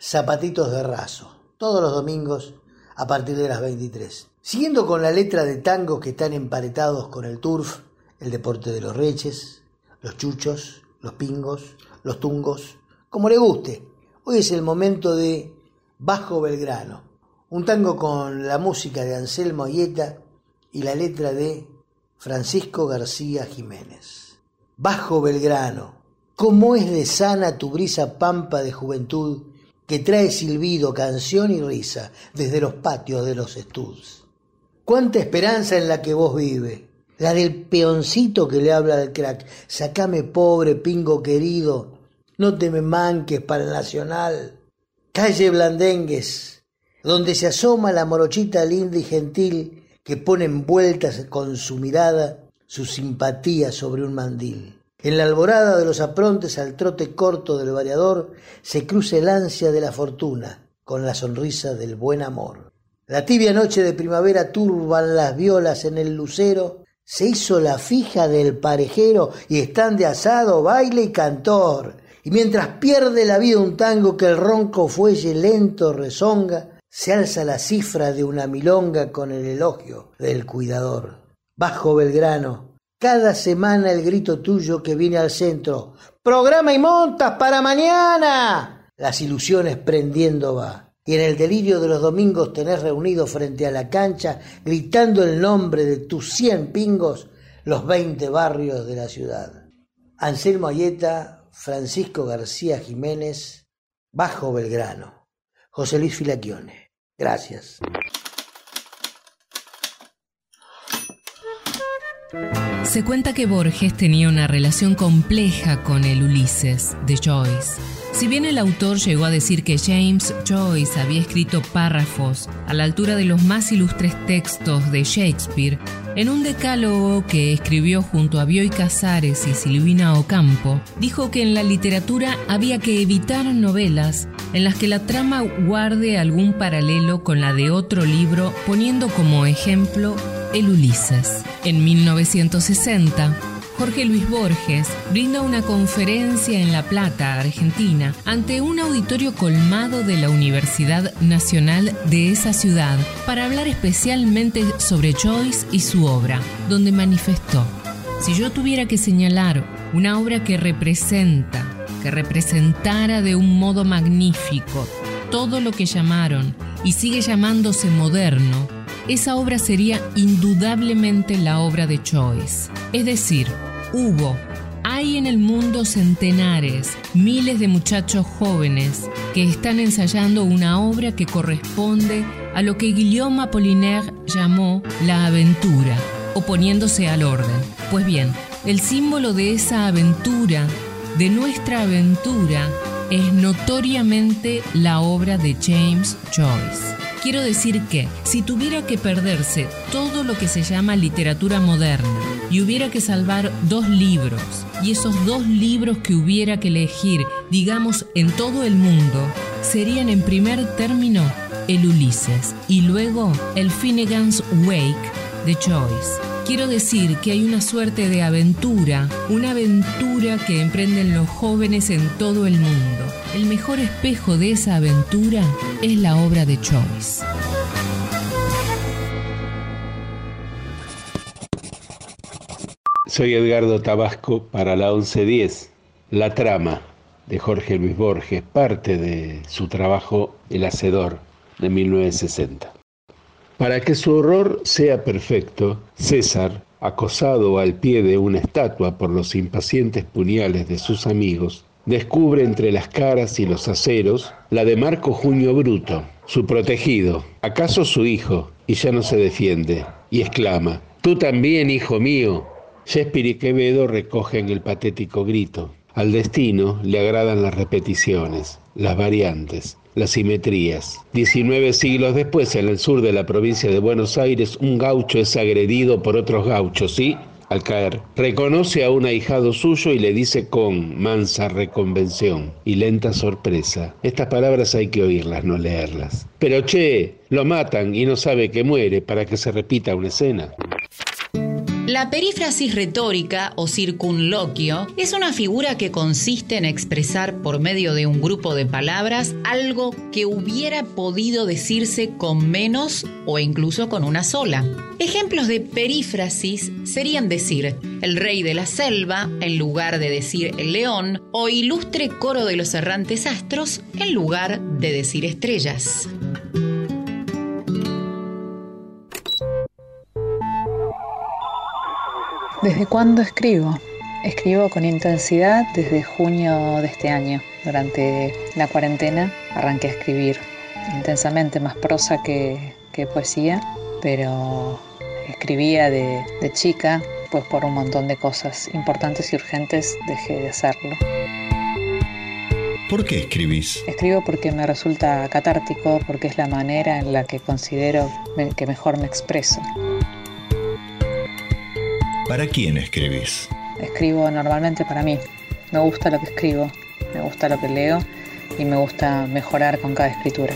Zapatitos de Raso, todos los domingos a partir de las 23. Siguiendo con la letra de tangos que están emparetados con el turf, el deporte de los reches, los chuchos, los pingos, los tungos, como le guste. Hoy es el momento de Bajo Belgrano, un tango con la música de Anselmo Ayeta y la letra de Francisco García Jiménez. Bajo Belgrano, cómo es de sana tu brisa pampa de juventud que trae silbido, canción y risa desde los patios de los estuds. Cuánta esperanza en la que vos vive, la del peoncito que le habla al crack. Sacame pobre pingo querido, no te me manques para el nacional. Calle Blandengues, donde se asoma la morochita linda y gentil que pone envueltas con su mirada su simpatía sobre un mandil. En la alborada de los aprontes al trote corto del variador se cruza el ansia de la fortuna con la sonrisa del buen amor. La tibia noche de primavera turban las violas en el lucero, se hizo la fija del parejero y están de asado, baile y cantor. Y mientras pierde la vida un tango que el ronco fuelle lento rezonga, se alza la cifra de una milonga con el elogio del cuidador. Bajo Belgrano, cada semana el grito tuyo que viene al centro. Programa y montas para mañana. Las ilusiones prendiendo va. Y en el delirio de los domingos tenés reunido frente a la cancha, gritando el nombre de tus cien pingos, los veinte barrios de la ciudad. Anselmo Ayeta, Francisco García Jiménez, Bajo Belgrano. José Luis Filaquione. Gracias. Se cuenta que Borges tenía una relación compleja con el Ulises de Joyce. Si bien el autor llegó a decir que James Joyce había escrito párrafos a la altura de los más ilustres textos de Shakespeare, en un decálogo que escribió junto a Bioy Casares y Silvina Ocampo, dijo que en la literatura había que evitar novelas en las que la trama guarde algún paralelo con la de otro libro, poniendo como ejemplo el Ulises. En 1960, Jorge Luis Borges brinda una conferencia en La Plata, Argentina, ante un auditorio colmado de la Universidad Nacional de esa ciudad para hablar especialmente sobre Joyce y su obra, donde manifestó, si yo tuviera que señalar una obra que representa, que representara de un modo magnífico todo lo que llamaron y sigue llamándose moderno, esa obra sería indudablemente la obra de Joyce. Es decir, hubo, hay en el mundo centenares, miles de muchachos jóvenes que están ensayando una obra que corresponde a lo que Guillaume Apollinaire llamó la aventura, oponiéndose al orden. Pues bien, el símbolo de esa aventura, de nuestra aventura, es notoriamente la obra de James Joyce. Quiero decir que, si tuviera que perderse todo lo que se llama literatura moderna y hubiera que salvar dos libros, y esos dos libros que hubiera que elegir, digamos, en todo el mundo, serían en primer término el Ulises y luego el Finnegan's Wake de Joyce. Quiero decir que hay una suerte de aventura, una aventura que emprenden los jóvenes en todo el mundo. El mejor espejo de esa aventura es la obra de Joyce. Soy Edgardo Tabasco para la 1110. La trama de Jorge Luis Borges, parte de su trabajo El Hacedor de 1960. Para que su horror sea perfecto, César, acosado al pie de una estatua por los impacientes puñales de sus amigos, descubre entre las caras y los aceros la de Marco Junio Bruto, su protegido, acaso su hijo, y ya no se defiende, y exclama, Tú también, hijo mío. Shakespeare y Quevedo recogen el patético grito. Al destino le agradan las repeticiones, las variantes, las simetrías. 19 siglos después, en el sur de la provincia de Buenos Aires, un gaucho es agredido por otros gauchos y, al caer, reconoce a un ahijado suyo y le dice con mansa reconvención y lenta sorpresa. Estas palabras hay que oírlas, no leerlas. Pero che, lo matan y no sabe que muere para que se repita una escena. La perífrasis retórica o circunloquio es una figura que consiste en expresar por medio de un grupo de palabras algo que hubiera podido decirse con menos o incluso con una sola. Ejemplos de perífrasis serían decir el rey de la selva en lugar de decir el león o ilustre coro de los errantes astros en lugar de decir estrellas. ¿Desde cuándo escribo? Escribo con intensidad desde junio de este año. Durante la cuarentena arranqué a escribir intensamente, más prosa que, que poesía, pero escribía de, de chica, pues por un montón de cosas importantes y urgentes dejé de hacerlo. ¿Por qué escribís? Escribo porque me resulta catártico, porque es la manera en la que considero que mejor me expreso. ¿Para quién escribís? Escribo normalmente para mí. Me gusta lo que escribo, me gusta lo que leo y me gusta mejorar con cada escritura.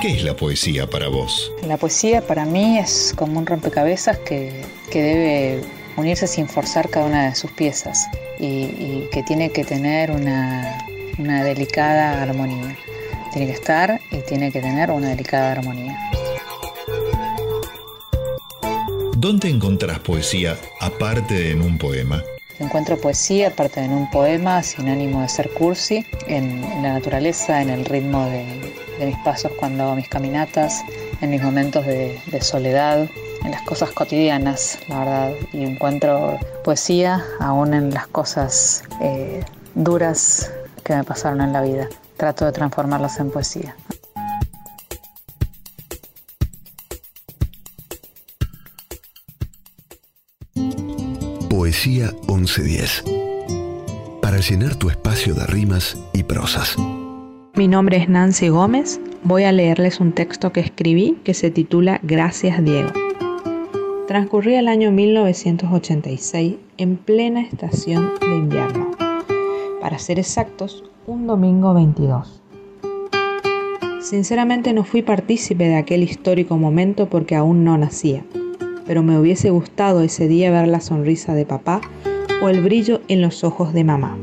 ¿Qué es la poesía para vos? La poesía para mí es como un rompecabezas que, que debe unirse sin forzar cada una de sus piezas y, y que tiene que tener una, una delicada armonía. Tiene que estar y tiene que tener una delicada armonía. ¿Dónde encontrás poesía aparte de en un poema? Encuentro poesía, aparte de en un poema, sin ánimo de ser cursi, en, la naturaleza, en el ritmo de, mis pasos cuando hago mis caminatas, en mis momentos de, de soledad, en las cosas cotidianas, la verdad. Y encuentro poesía aún en las cosas eh, duras que me pasaron en la vida. Trato de transformarlas en poesía. Poesía 1110. Para llenar tu espacio de rimas y prosas. Mi nombre es Nancy Gómez. Voy a leerles un texto que escribí que se titula Gracias Diego. Transcurría el año 1986 en plena estación de invierno. Para ser exactos, un domingo 22. Sinceramente no fui partícipe de aquel histórico momento porque aún no nacía, pero me hubiese gustado ese día ver la sonrisa de papá o el brillo en los ojos de mamá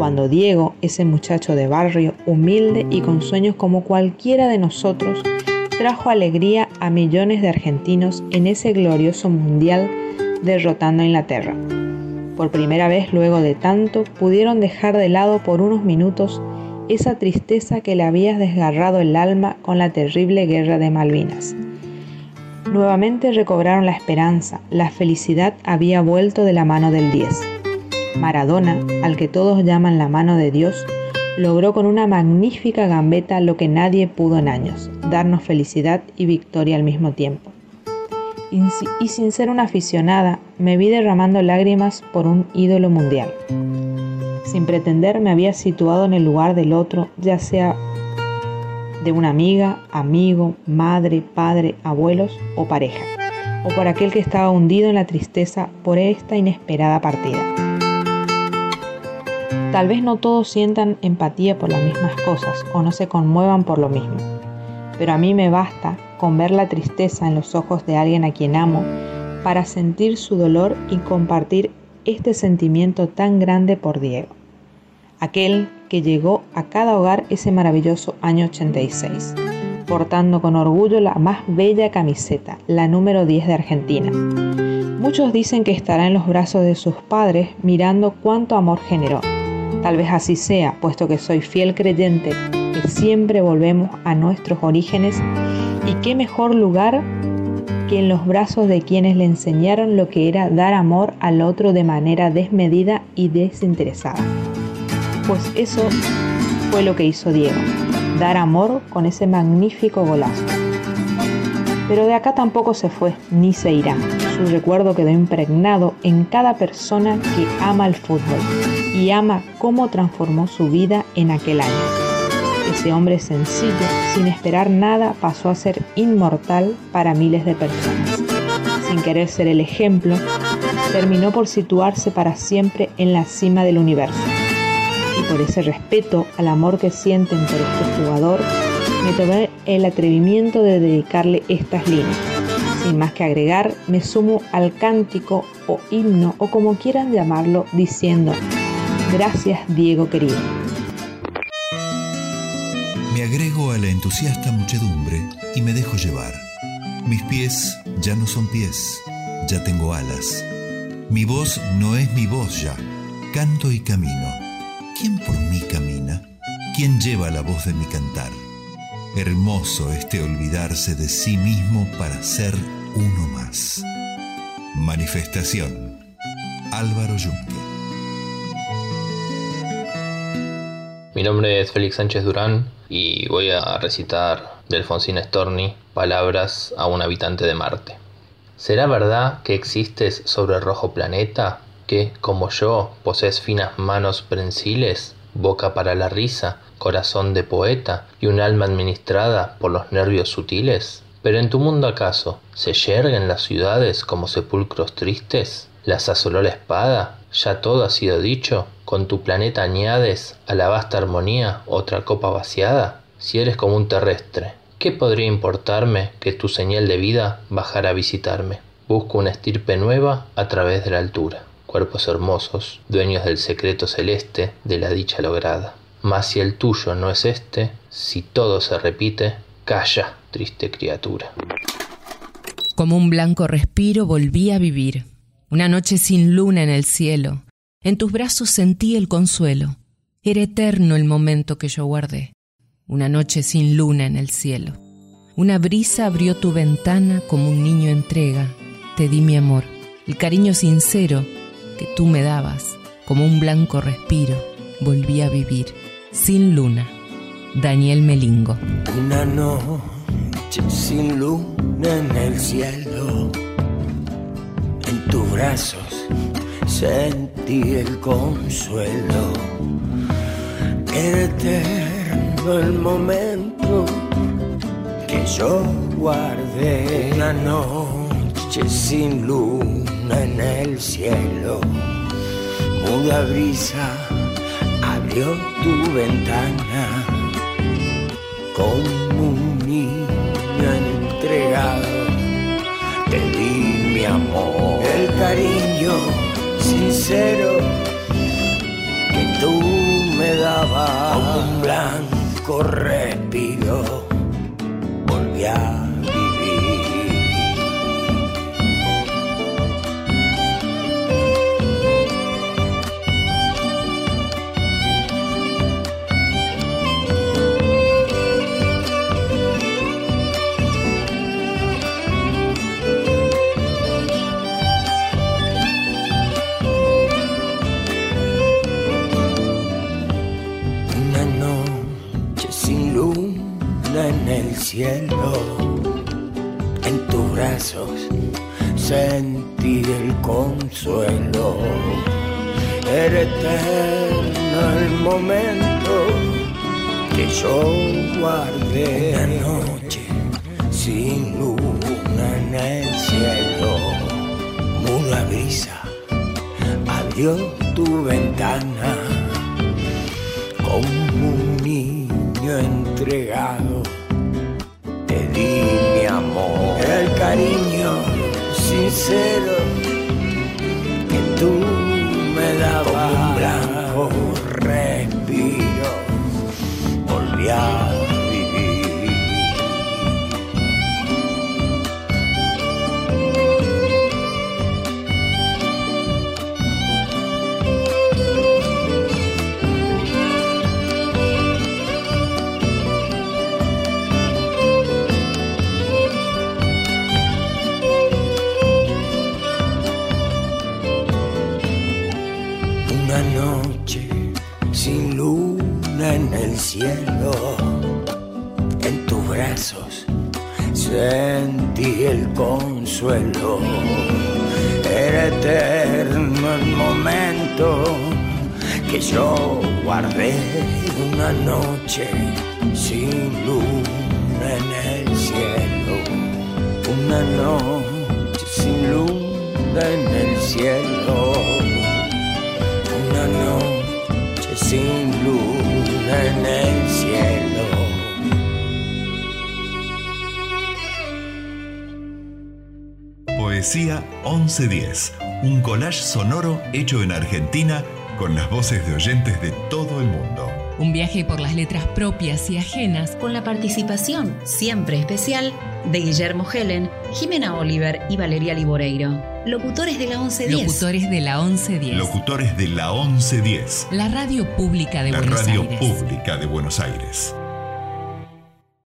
cuando Diego, ese muchacho de barrio, humilde y con sueños como cualquiera de nosotros, trajo alegría a millones de argentinos en ese glorioso mundial derrotando a Inglaterra. Por primera vez luego de tanto, pudieron dejar de lado por unos minutos esa tristeza que le había desgarrado el alma con la terrible guerra de Malvinas. Nuevamente recobraron la esperanza, la felicidad había vuelto de la mano del 10. Maradona, al que todos llaman la mano de Dios, logró con una magnífica gambeta lo que nadie pudo en años, darnos felicidad y victoria al mismo tiempo. Y, si- y sin ser una aficionada, me vi derramando lágrimas por un ídolo mundial. Sin pretender me había situado en el lugar del otro, ya sea de una amiga, amigo, madre, padre, abuelos o pareja, o por aquel que estaba hundido en la tristeza por esta inesperada partida. Tal vez no todos sientan empatía por las mismas cosas o no se conmuevan por lo mismo, pero a mí me basta con ver la tristeza en los ojos de alguien a quien amo para sentir su dolor y compartir este sentimiento tan grande por Diego, aquel que llegó a cada hogar ese maravilloso año 86, portando con orgullo la más bella camiseta, la número 10 de Argentina. Muchos dicen que estará en los brazos de sus padres mirando cuánto amor generó. Tal vez así sea, puesto que soy fiel creyente que siempre volvemos a nuestros orígenes y qué mejor lugar que en los brazos de quienes le enseñaron lo que era dar amor al otro de manera desmedida y desinteresada. Pues eso fue lo que hizo Diego, dar amor con ese magnífico golazo. Pero de acá tampoco se fue, ni se irá. Su recuerdo quedó impregnado en cada persona que ama el fútbol y ama cómo transformó su vida en aquel año. Ese hombre sencillo, sin esperar nada, pasó a ser inmortal para miles de personas. sin querer ser el ejemplo, terminó por situarse para siempre en la cima del universo. Y por ese respeto al amor que sienten por este jugador, me tomé el atrevimiento de dedicarle estas líneas. Sin más que agregar, me sumo al cántico o himno o como quieran llamarlo, diciendo, gracias Diego querido. Me agrego a la entusiasta muchedumbre y me dejo llevar. Mis pies ya no son pies, ya tengo alas. Mi voz no es mi voz ya, canto y camino. ¿Quién por mí camina? ¿Quién lleva la voz de mi cantar? Hermoso este olvidarse de sí mismo para ser uno más. Manifestación. Álvaro Yunque. Mi nombre es Félix Sánchez Durán y voy a recitar de Alfonsín Storni palabras a un habitante de Marte. ¿Será verdad que existes sobre el rojo planeta? Que, como yo, posees finas manos prensiles, boca para la risa, corazón de poeta y un alma administrada por los nervios sutiles? Pero en tu mundo acaso, ¿se yerguen las ciudades como sepulcros tristes? ¿Las asoló la espada? ¿Ya todo ha sido dicho? ¿Con tu planeta añades a la vasta armonía otra copa vaciada? Si eres como un terrestre, ¿qué podría importarme que tu señal de vida bajara a visitarme? Busco una estirpe nueva a través de la altura, cuerpos hermosos, dueños del secreto celeste de la dicha lograda. Mas si el tuyo no es este, si todo se repite, calla, triste criatura. Como un blanco respiro volví a vivir. Una noche sin luna en el cielo. En tus brazos sentí el consuelo. Era eterno el momento que yo guardé. Una noche sin luna en el cielo. Una brisa abrió tu ventana como un niño entrega. Te di mi amor, el cariño sincero que tú me dabas. Como un blanco respiro, volví a vivir. Sin luna. Daniel Melingo. Una noche sin luna en el cielo, en tus brazos sentí el consuelo. Eterno el momento que yo guardé. Una noche sin luna en el cielo, muda brisa abrió tu ventana como un niño entregado. Te di mi amor, el cariño sincero que tú me dabas. Un blanco respiro, volví a cielo, en tus brazos sentí el consuelo. Era eterno el momento que yo guardé. Una noche sin luna en el cielo, muda brisa abrió tu ventana sincero una noche sin luna en el cielo. Una noche sin luna en el cielo. Una noche sin luna en el cielo. Poesía 1110, un collage sonoro hecho en Argentina con las voces de oyentes de todo el mundo. Un viaje por las letras propias y ajenas. Con la participación siempre especial de Guillermo Helen, Jimena Oliver y Valeria Liboreiro. Locutores de la 1110. Locutores de la 1110. Locutores de la 1110, La radio pública de la Buenos radio Aires. pública de Buenos Aires.